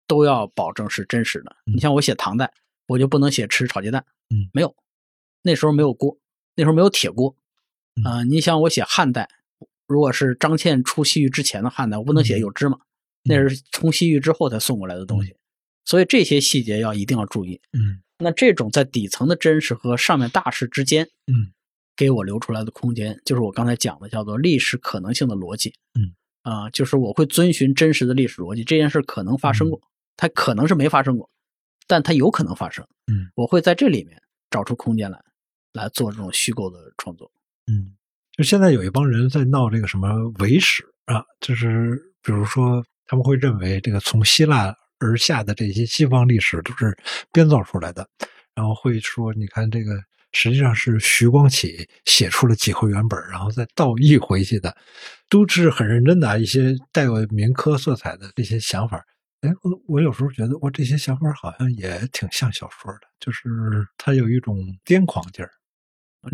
Speaker 1: 都要保证是真实的。
Speaker 2: 嗯
Speaker 1: 你像我写唐代，我就不能写吃炒鸡蛋，
Speaker 2: 嗯，
Speaker 1: 没有，那时候没有锅，那时候没有铁锅。
Speaker 2: 嗯
Speaker 1: 啊、你想我写汉代，如果是张骞出西域之前的汉代，我不能写
Speaker 2: 嗯
Speaker 1: 有芝麻，那是从西域之后才送过来的东西。所以这些细节要一定要注意。
Speaker 2: 嗯
Speaker 1: 那这种在底层的真实和上面大事之间，
Speaker 2: 嗯，
Speaker 1: 给我留出来的空间，就是我刚才讲的叫做历史可能性的逻辑。
Speaker 2: 嗯，
Speaker 1: 啊、就是我会遵循真实的历史逻辑，这件事可能发生过，它可能是没发生过，但它有可能发生。
Speaker 2: 嗯，
Speaker 1: 我会在这里面找出空间来，来做这种虚构的创作。
Speaker 2: 嗯，就现在有一帮人在闹这个什么伪史啊，就是比如说他们会认为这个从希腊而下的这些西方历史都是编造出来的，然后会说，你看这个实际上是徐光启写出了几回原本，然后再倒译回去的，都是很认真的啊一些带有民科色彩的这些想法。哎，我我有时候觉得，我这些想法好像也挺像小说的，就是它有一种癫狂劲儿。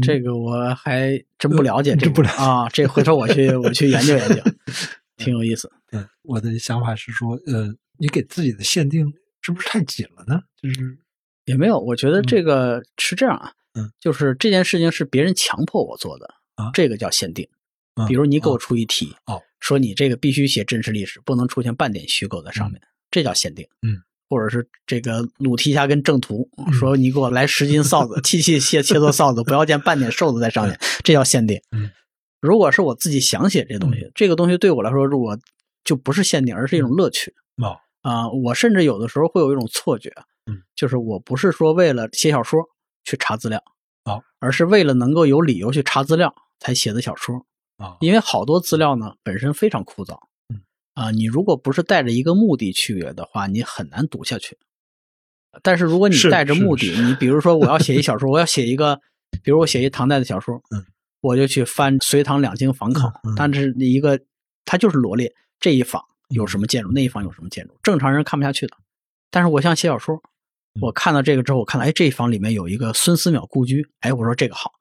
Speaker 1: 这个我还真不了解这个，
Speaker 2: 嗯真不了解
Speaker 1: 啊。这回头我去我去研究研究，挺有意思。
Speaker 2: 对，我的想法是说，呃，你给自己的限定是不是太紧了呢？就是，
Speaker 1: 也没有，我觉得这个是这样啊，
Speaker 2: 嗯，
Speaker 1: 就是这件事情是别人强迫我做的
Speaker 2: 啊
Speaker 1: 这个叫限定。
Speaker 2: 啊
Speaker 1: 比如你给我出一题，
Speaker 2: 哦，
Speaker 1: 说你这个必须写真实历史，不能出现半点虚构在上面，这叫限定。
Speaker 2: 嗯，
Speaker 1: 或者是这个鲁提辖跟正图
Speaker 2: 嗯
Speaker 1: 说你给我来十斤臊子，切切切切做臊子，不要见半点瘦子在上面，这叫限定。
Speaker 2: 嗯，
Speaker 1: 如果是我自己想写这东西，这个东西对我来说，如果就不是限定，而是一种乐趣。
Speaker 2: 啊，
Speaker 1: 啊、我甚至有的时候会有一种错觉，
Speaker 2: 嗯，
Speaker 1: 就是我不是说为了写小说去查资料，
Speaker 2: 啊，
Speaker 1: 而是为了能够有理由去查资料才写的小说。
Speaker 2: 啊，
Speaker 1: 因为好多资料呢本身非常枯燥，
Speaker 2: 嗯，
Speaker 1: 啊，你如果不是带着一个目的去的话，你很难读下去。但是如果你带着目的，你比如说我要写一 小说，我要写一个，比如我写一唐代的小说，
Speaker 2: 嗯，
Speaker 1: 我就去翻《隋唐两京坊考》
Speaker 2: 嗯嗯
Speaker 1: 但是一个它就是罗列这一坊有什么建筑，那一坊有什么建筑，正常人看不下去的。但是我像写小说，
Speaker 2: 嗯
Speaker 1: 我看到这个之后，我看到哎这一坊里面有一个孙思邈故居，哎我说这个好，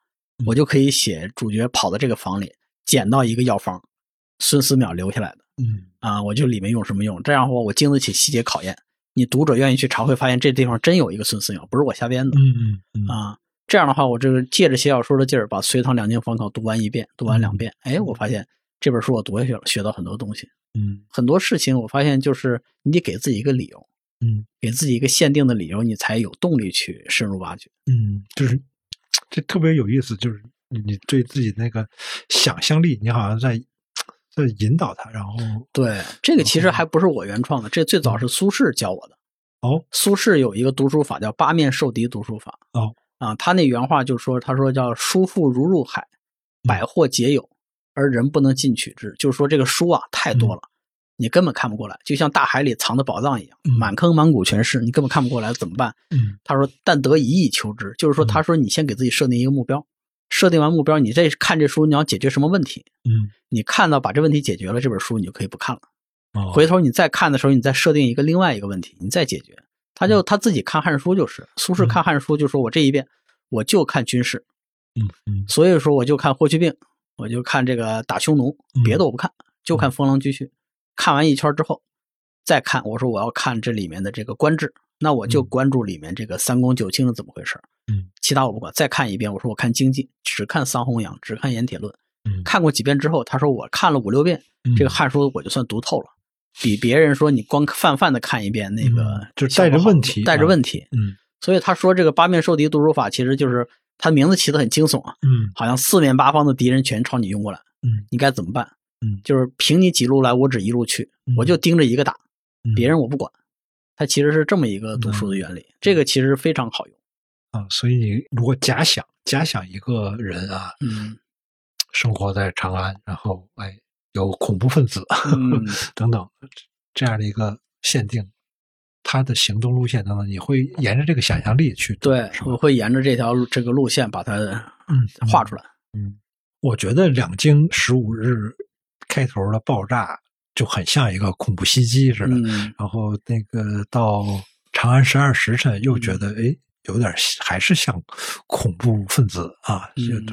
Speaker 1: 我就可以写主角跑到这个房里，捡到一个药方，孙思邈留下来的
Speaker 2: 嗯
Speaker 1: 啊，我就里面用什么用，这样的话我经得起细节考验。你读者愿意去查，会发现这地方真有一个孙思邈，不是我瞎编的
Speaker 2: 嗯嗯嗯
Speaker 1: 啊。这样的话，我这个借着写小说的劲儿，把《隋唐两京坊考》读完一遍，读完两遍，哎，我发现这本书我读下去了，学到很多东西。
Speaker 2: 嗯
Speaker 1: 很多事情我发现就是你得给自己一个理由，
Speaker 2: 嗯
Speaker 1: 给自己一个限定的理由，你才有动力去深入挖掘。
Speaker 2: 嗯，就是这特别有意思，就是你你对自己那个想象力，你好像在在引导他，然后
Speaker 1: 对，这个其实还不是我原创的，这最早是苏轼教我的。
Speaker 2: 哦
Speaker 1: 苏轼有一个读书法叫八面受敌读书法。
Speaker 2: 哦
Speaker 1: 啊，他那原话就说，他说叫书富如入海，百货皆有，而人不能进取之。就是说这个书啊太多了，你根本看不过来，就像大海里藏的宝藏一样，
Speaker 2: 嗯
Speaker 1: 满坑满谷全是，你根本看不过来，怎么办？
Speaker 2: 嗯
Speaker 1: 他说：“但得一意求之，就是说，
Speaker 2: 嗯
Speaker 1: 他说你先给自己设定一个目标，设定完目标，你再看这书，你要解决什么问题？
Speaker 2: 嗯
Speaker 1: 你看到把这问题解决了，这本书你就可以不看了。
Speaker 2: 哦
Speaker 1: 回头你再看的时候，你再设定一个另外一个问题，你再解决。他就他自己看《汉书》，就是苏轼看《汉书》，就说我这一遍我就看军事，
Speaker 2: 嗯嗯
Speaker 1: 所以说我就看霍去病，我就看这个打匈奴
Speaker 2: 嗯，
Speaker 1: 别的我不看，就看封狼居胥。看完一圈之后，再看我说我要看这里面的这个官制，那我就
Speaker 2: 嗯
Speaker 1: 关注里面这个三公九卿是怎么回事
Speaker 2: 嗯
Speaker 1: 其他我不管。再看一遍，我说我看经济，只看桑弘羊，只看盐铁论。
Speaker 2: 嗯
Speaker 1: 看过几遍之后，他说我看了五六遍，
Speaker 2: 嗯
Speaker 1: 这个《汉书》我就算读透了，比别人说你光泛泛的看一遍那个
Speaker 2: 嗯就带着问题
Speaker 1: 带着问题。
Speaker 2: 嗯
Speaker 1: 所以他说这个八面受敌读书法，其实就是他名字起的很惊悚啊，
Speaker 2: 嗯
Speaker 1: 好像四面八方的敌人全朝你涌过来，
Speaker 2: 嗯
Speaker 1: 你该怎么办？
Speaker 2: 嗯
Speaker 1: 就是凭你几路来，我只一路去，
Speaker 2: 嗯
Speaker 1: 我就盯着一个打，
Speaker 2: 嗯
Speaker 1: 别人我不管。它其实是这么一个读书的原理，这个其实非常好用。
Speaker 2: 啊，所以你如果假想假想一个人啊，
Speaker 1: 嗯
Speaker 2: 生活在长安，然后哎有恐怖分子
Speaker 1: 嗯
Speaker 2: 等等这样的一个限定，他的行动路线等等，你会沿着这个想象力去
Speaker 1: 对，我会沿着这条路这个路线把它
Speaker 2: 嗯
Speaker 1: 画出来。
Speaker 2: 嗯，我觉得两京十五日开头的爆炸就很像一个恐怖袭击似的，
Speaker 1: 嗯
Speaker 2: 然后那个到长安十二时辰又觉得哎。有点还是像恐怖分子啊，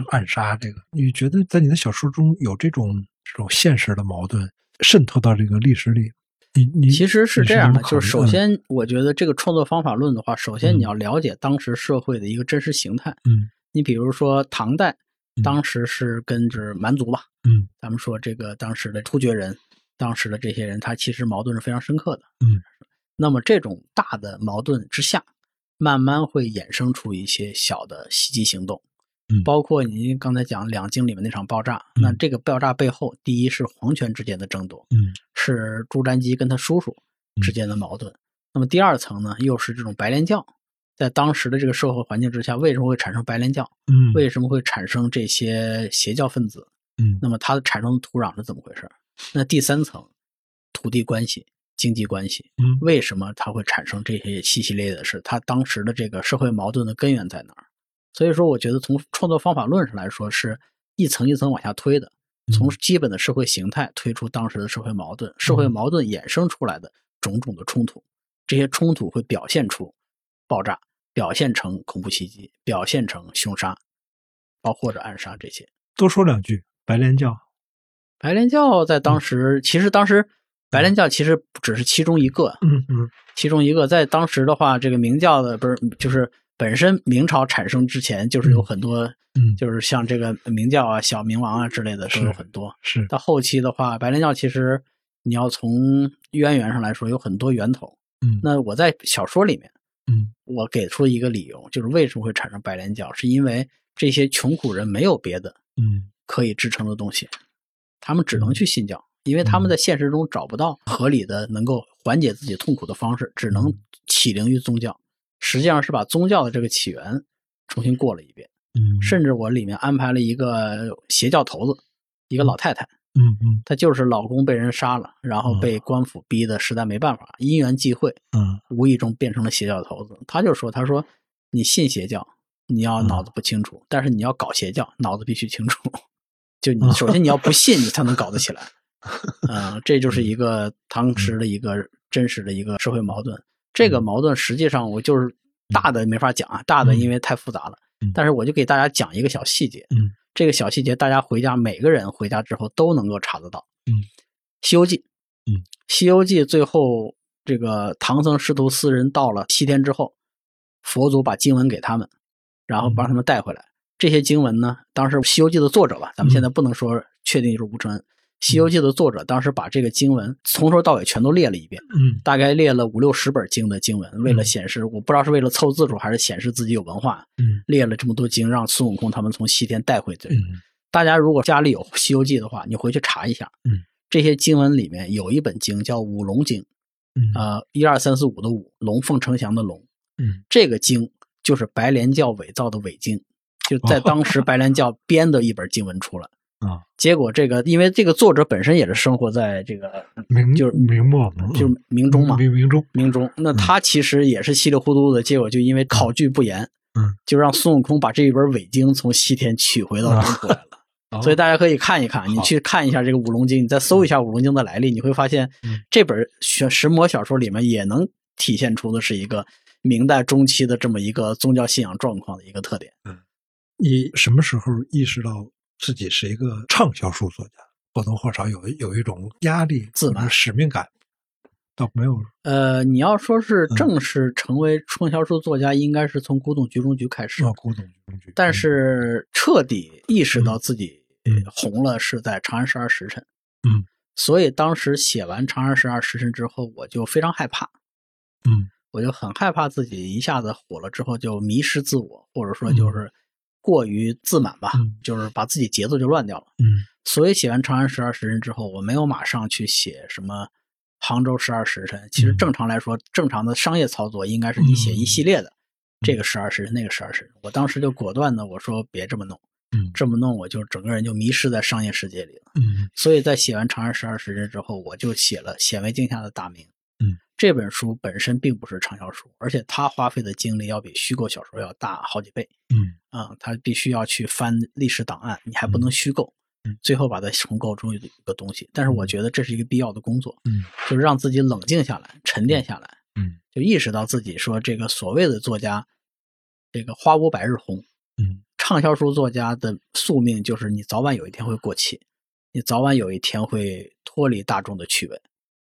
Speaker 2: 暗杀这个。你觉得在你的小说中有这种这种现实的矛盾渗透到这个历史里？你你
Speaker 1: 其实是这样的，就是首，先，我觉得这个创作方法论的话，首先
Speaker 2: 嗯
Speaker 1: 你要了解当时社会的一个真实形态。
Speaker 2: 嗯
Speaker 1: 你比如说唐代
Speaker 2: 嗯，
Speaker 1: 当时是跟着蛮族吧，
Speaker 2: 嗯
Speaker 1: 咱们说这个当时的突厥人，当时的这些人，他其实矛盾是非常深刻的。
Speaker 2: 嗯，
Speaker 1: 那么这种大的矛盾之下，慢慢会衍生出一些小的袭击行动。
Speaker 2: 嗯
Speaker 1: 包括您刚才讲两京里面那场爆炸，
Speaker 2: 嗯
Speaker 1: 那这个爆炸背后，第一是皇权之间的争夺，
Speaker 2: 嗯
Speaker 1: 是朱瞻基跟他叔叔之间的矛盾。那么第二层呢，又是这种白莲教，在当时的这个社会环境之下，为什么会产生白莲教？
Speaker 2: 嗯
Speaker 1: 为什么会产生这些邪教分子？
Speaker 2: 嗯
Speaker 1: 那么它的产生的土壤是怎么回事？那第三层，土地关系、经济关系，
Speaker 2: 嗯
Speaker 1: 为什么它会产生这些细系列的事？它当时的这个社会矛盾的根源在哪儿？所以说，我觉得从创作方法论上来说，是一层一层往下推的，
Speaker 2: 嗯
Speaker 1: 从基本的社会形态推出当时的社会矛盾，社会矛盾衍生出来的种种的冲突，这些冲突会表现出爆炸，表现成恐怖袭击，表现成凶杀，包括着暗杀这些。
Speaker 2: 多说两句白莲教。
Speaker 1: 白莲教在当时，其实当时白莲教其实只是其中一个，
Speaker 2: 嗯嗯。
Speaker 1: 其中一个在当时的话，这个明教的不是就是本身明朝产生之前，就是有很多，
Speaker 2: 嗯，
Speaker 1: 就是像这个明教啊、小明王啊之类的都有很多。
Speaker 2: 是。
Speaker 1: 到后期的话，白莲教其实你要从渊源上来说，有很多源头。
Speaker 2: 嗯。
Speaker 1: 那我在小说里面，
Speaker 2: 嗯。
Speaker 1: 我给出一个理由，就是为什么会产生白莲教，是因为这些穷苦人没有别的
Speaker 2: 嗯。
Speaker 1: 可以支撑的东西，他们只能去信教，因为他们在现实中找不到合理的能够缓解自己痛苦的方式，只能起灵于宗教。实际上是把宗教的这个起源重新过了一遍，
Speaker 2: 嗯，
Speaker 1: 甚至我里面安排了一个邪教头子，一个老太太，
Speaker 2: 嗯嗯。
Speaker 1: 她就是老公被人杀了，然后被官府逼的实在没办法，因缘际会，
Speaker 2: 嗯
Speaker 1: 无意中变成了邪教头子。他就说：“他说你信邪教，你要脑子不清楚；但是你要搞邪教，脑子必须清楚。就你首先你要不信，你才能搞得起来。嗯、这就是一个当时的一个真实的一个社会矛盾。这个矛盾实际上我就是大的没法讲啊，大的因为太复杂了。
Speaker 2: 嗯。
Speaker 1: 但是我就给大家讲一个小细节，
Speaker 2: 嗯，
Speaker 1: 这个小细节大家回家每个人回家之后都能够查得到，
Speaker 2: 嗯，《
Speaker 1: 西游记》，
Speaker 2: 嗯，《
Speaker 1: 西游记》最后这个唐僧师徒四人到了西天之后，佛祖把经文给他们，然后帮他们带回来。这些经文呢，当时《西游记》的作者吧，咱们现在不能说确定就是吴承恩，西游记》的作者当时把这个经文从头到尾全都列了一遍，
Speaker 2: 嗯。
Speaker 1: 大概列了五六十本经的经文，为了显示，我不知道是为了凑字数还是显示自己有文化，
Speaker 2: 嗯。
Speaker 1: 列了这么多经，让孙悟空他们从西天带回去。
Speaker 2: 嗯
Speaker 1: 大家如果家里有《西游记》的话，你回去查一下，
Speaker 2: 嗯，
Speaker 1: 这些经文里面有一本经叫《五龙经》，
Speaker 2: 嗯。
Speaker 1: 呃，一二三四五的五，龙凤呈祥的龙，
Speaker 2: 嗯。
Speaker 1: 这个经就是白莲教伪造的伪经，就在
Speaker 2: 哦
Speaker 1: 当时白莲教编的一本经文出来。
Speaker 2: 啊，
Speaker 1: 结果这个，因为这个作者本身也是生活在这个
Speaker 2: 明
Speaker 1: 就是
Speaker 2: 明末嘛，
Speaker 1: 就是明中嘛，
Speaker 2: 明明中，
Speaker 1: 明中，那他其实也是稀里糊涂的，结果就因为考据不严，
Speaker 2: 嗯，
Speaker 1: 就让孙悟空把这一本伪经从西天取回到中国来了。
Speaker 2: 哦
Speaker 1: 所以大家可以看一看，你去看一下这个《五龙经》，你再搜一下《五龙经》的来历，你会发现
Speaker 2: 嗯。
Speaker 1: 这本玄石魔小说里面也能体现出的是一个明代中期的这么一个宗教信仰状况的一个特点。
Speaker 2: 你什么时候意识到自己是一个畅销书作家？或多或少有有一种压力、
Speaker 1: 自满
Speaker 2: 使命感，倒没有。
Speaker 1: 呃，你要说是
Speaker 2: 嗯
Speaker 1: 正式成为畅销书作家，应该是从古董局中局开始。
Speaker 2: 啊，古董局中局，
Speaker 1: 但是彻底意识到自己
Speaker 2: 嗯
Speaker 1: 红了，是在《长安十二时辰》。
Speaker 2: 嗯，
Speaker 1: 所以当时写完《长安十二时辰》之后，我就非常害怕，
Speaker 2: 嗯
Speaker 1: 我就很害怕自己一下子火了之后就迷失自我，或者说就是过于自满吧，
Speaker 2: 嗯
Speaker 1: 就是把自己节奏就乱掉了。
Speaker 2: 嗯
Speaker 1: 所以写完《长安十二时辰》之后，我没有马上去写什么杭州十二时辰。其实
Speaker 2: 嗯
Speaker 1: 正常来说，正常的商业操作应该是你写一系列的，
Speaker 2: 嗯
Speaker 1: 这个十二时辰，那个十二时辰。我当时就果断的我说别这么弄，
Speaker 2: 嗯
Speaker 1: 这么弄我就整个人就迷失在商业世界里了。
Speaker 2: 嗯
Speaker 1: 所以在写完《长安十二时辰》之后，我就写了《显微镜下的大明》。
Speaker 2: 嗯，
Speaker 1: 这本书本身并不是畅销书，而且它花费的精力要比虚构小说要大好几倍。
Speaker 2: 嗯
Speaker 1: 啊、它必须要去翻历史档案，你还不能虚构，
Speaker 2: 嗯
Speaker 1: 最后把它重构出一个东西。但是我觉得这是一个必要的工作，
Speaker 2: 嗯
Speaker 1: 就是让自己冷静下来，沉淀下来，
Speaker 2: 嗯
Speaker 1: 就意识到自己说这个所谓的作家，这个花无百日红，
Speaker 2: 嗯
Speaker 1: 畅销书作家的宿命就是你早晚有一天会过气，你早晚有一天会脱离大众的趣味。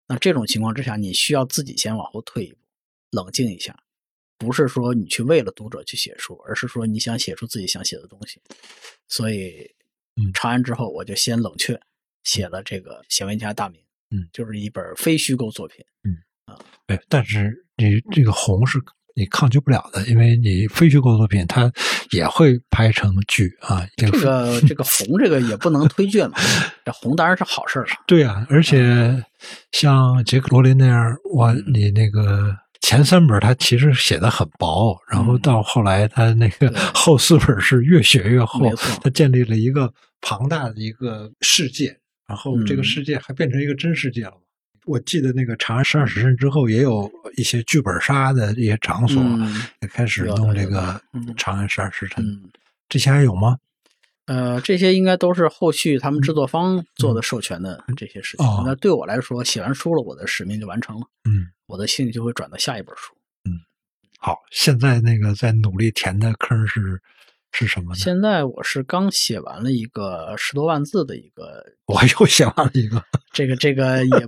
Speaker 1: 那这种情况之下，你需要自己先往后退一步，冷静一下，不是说你去为了读者去写书，而是说你想写出自己想写的东西。所以，
Speaker 2: 嗯
Speaker 1: 长安之后，我就先冷却，写了这个《显微镜下大名》，
Speaker 2: 嗯，
Speaker 1: 就是一本非虚构作品。
Speaker 2: 嗯啊，哎，但是你这个红是你抗拒不了的，因为你非虚构作品它也会拍成剧啊。这
Speaker 1: 这个这个红，这个也不能推荐嘛，这红当然是好事儿了。
Speaker 2: 对啊，而且像杰克罗琳那样，哇，
Speaker 1: 嗯
Speaker 2: 你那个前三本他其实写的很薄，然后
Speaker 1: 嗯
Speaker 2: 到后来他那个后四本是越写越厚，他建立了一个庞大的一个世界，然后这个
Speaker 1: 嗯
Speaker 2: 世界还变成一个真世界了。我记得那个《长安十二时辰》之后，也有一些剧本杀的一些场所
Speaker 1: 嗯
Speaker 2: 也开始弄这个
Speaker 1: 嗯《
Speaker 2: 长安十二时辰》，
Speaker 1: 嗯，
Speaker 2: 这些还有吗？
Speaker 1: 呃，这些应该都是后续他们制作方做的授权的这些事情。
Speaker 2: 哦
Speaker 1: 那对我来说，写完书了，我的使命就完成了，
Speaker 2: 嗯，
Speaker 1: 我的兴趣就会转到下一本书。
Speaker 2: 嗯好，现在那个在努力填的坑是是什么呢？
Speaker 1: 现在我是刚写完了一个十多万字的一个，
Speaker 2: 我又写完了一个，
Speaker 1: 这个这 个也，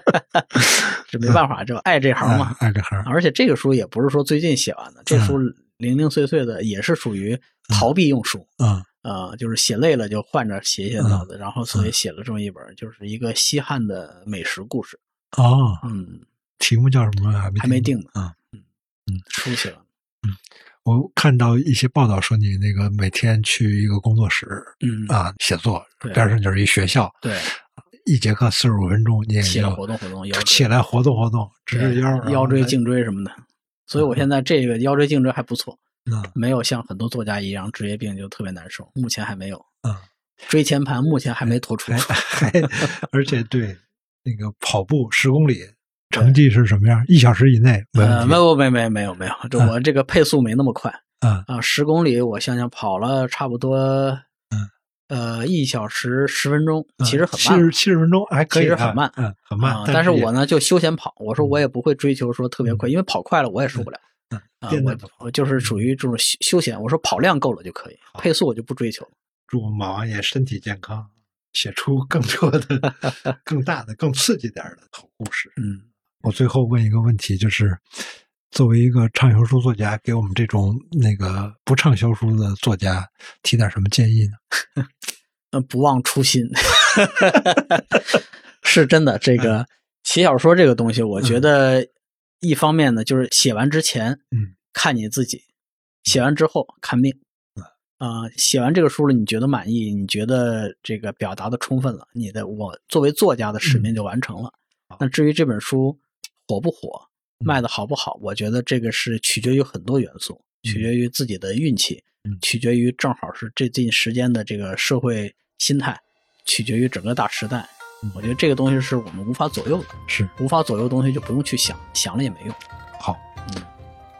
Speaker 1: 这没办法，就爱这行嘛。
Speaker 2: 爱这行。
Speaker 1: 而且这个书也不是说最近写完的，这书
Speaker 2: 嗯
Speaker 1: 零零碎碎的，也是属于逃避用书。
Speaker 2: 嗯
Speaker 1: 啊、就是写累了就换着写写脑子，然后所以写了这么一本，就是一个西汉的美食故事。
Speaker 2: 哦，
Speaker 1: 嗯，
Speaker 2: 题目叫什么？还没
Speaker 1: 还没定呢。
Speaker 2: 啊。
Speaker 1: 书写完。
Speaker 2: 我看到一些报道说你那个每天去一个工作室
Speaker 1: 嗯，
Speaker 2: 啊写作，边上就是一学校，
Speaker 1: 对，
Speaker 2: 一节课四十五分钟，你也
Speaker 1: 起来活动活动，腰
Speaker 2: 起来活动活动，直直腰，
Speaker 1: 腰椎、颈椎什么的。所以我现在这个腰椎、颈椎还不错，
Speaker 2: 嗯
Speaker 1: 没有像很多作家一样职业病就特别难受，目前还没有。
Speaker 2: 嗯，
Speaker 1: 椎前盘目前还没脱出
Speaker 2: 而且对那个跑步十公里成绩是什么样？一小时以内没
Speaker 1: 呃，
Speaker 2: 问题。
Speaker 1: 没有没没没有没有，这我这个配速没那么快
Speaker 2: 嗯
Speaker 1: 啊，十公里我想想跑了差不多，
Speaker 2: 嗯，
Speaker 1: 呃，一小时十分钟，
Speaker 2: 嗯
Speaker 1: 其实很慢
Speaker 2: 七十七十分钟还可以啊，
Speaker 1: 其实很慢
Speaker 2: 嗯，很慢
Speaker 1: 啊。。但是我呢就休闲跑，我说
Speaker 2: 嗯
Speaker 1: 我也不会追求说特别快，因为跑快了我也受不了。啊我我就是属于这种休休闲，我说跑量够了就可以，
Speaker 2: 好
Speaker 1: 配速我就不追求了。
Speaker 2: 祝马王爷身体健康，写出更多的、更大的、更刺激点的好故事。
Speaker 1: 嗯，
Speaker 2: 我最后问一个问题，就是作为一个畅销书作家，给我们这种那个不畅销书的作家提点什么建议呢？
Speaker 1: 呃，不忘初心，是真的。这个写小说这个东西，我觉得一方面呢，就是写完之前，
Speaker 2: 嗯，
Speaker 1: 看你自己；写完之后看命。啊、写完这个书了，你觉得满意？你觉得这个表达的充分了？你的我作为作家的使命就完成了。那至于这本书火不火，卖的好不好，我觉得这个是取决于很多元素，取决于自己的运气，
Speaker 2: 嗯
Speaker 1: 取决于正好是最近时间的这个社会心态，取决于整个大时代。
Speaker 2: 嗯
Speaker 1: 我觉得这个东西是我们无法左右的，
Speaker 2: 是
Speaker 1: 无法左右的东西就不用去想，想了也没用。
Speaker 2: 好，
Speaker 1: 嗯，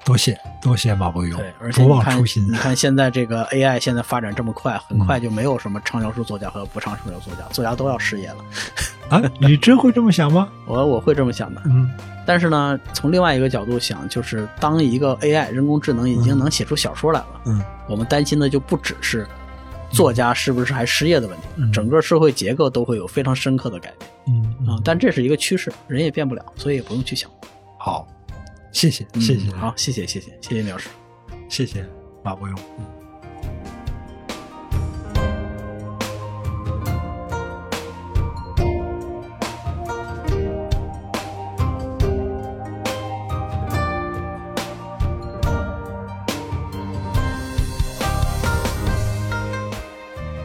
Speaker 2: 多谢多谢马伯庸
Speaker 1: 对，而，且
Speaker 2: 不
Speaker 1: 你看
Speaker 2: 忘初心
Speaker 1: 你。看现在这个 AI 现在发展这么快，很快就没有什么畅销书作家和不畅销书作家，作家都要失业了。
Speaker 2: 啊，你真会这么想吗？
Speaker 1: 我我会这么想的。
Speaker 2: 嗯
Speaker 1: 但是呢，从另外一个角度想，就是当一个 AI 人工智能已经能写出小说来了，
Speaker 2: 嗯。
Speaker 1: 我们担心的就不只是作家是不是还失业的问题，
Speaker 2: 嗯。
Speaker 1: 整个社会结构都会有非常深刻的改变。
Speaker 2: 嗯
Speaker 1: 啊、
Speaker 2: 嗯，
Speaker 1: 但这是一个趋势，人也变不了，所以也不用去想。
Speaker 2: 好，谢谢谢谢
Speaker 1: 嗯好，谢谢谢谢谢谢苗师。
Speaker 2: 谢谢马伯庸。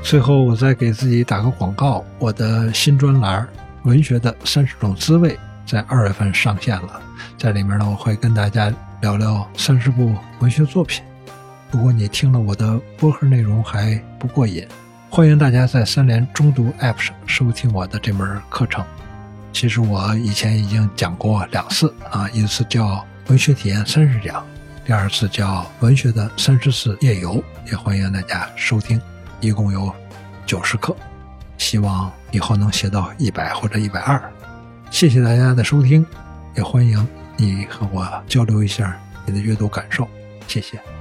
Speaker 2: 最后，我再给自己打个广告，我的新专栏《文学的三十种滋味》在二月份上线了，在里面呢，我会跟大家聊聊三十部文学作品。如果你听了我的播客内容还不过瘾，欢迎大家在三联中读 App 上收听我的这门课程。其实我以前已经讲过两次啊，一次叫《文学体验三十讲》，第二次叫《文学的三十次夜游》，也欢迎大家收听。一共有九十课，希望以后能写到一百或者一百二。谢谢大家的收听，也欢迎你和我交流一下你的阅读感受，谢谢。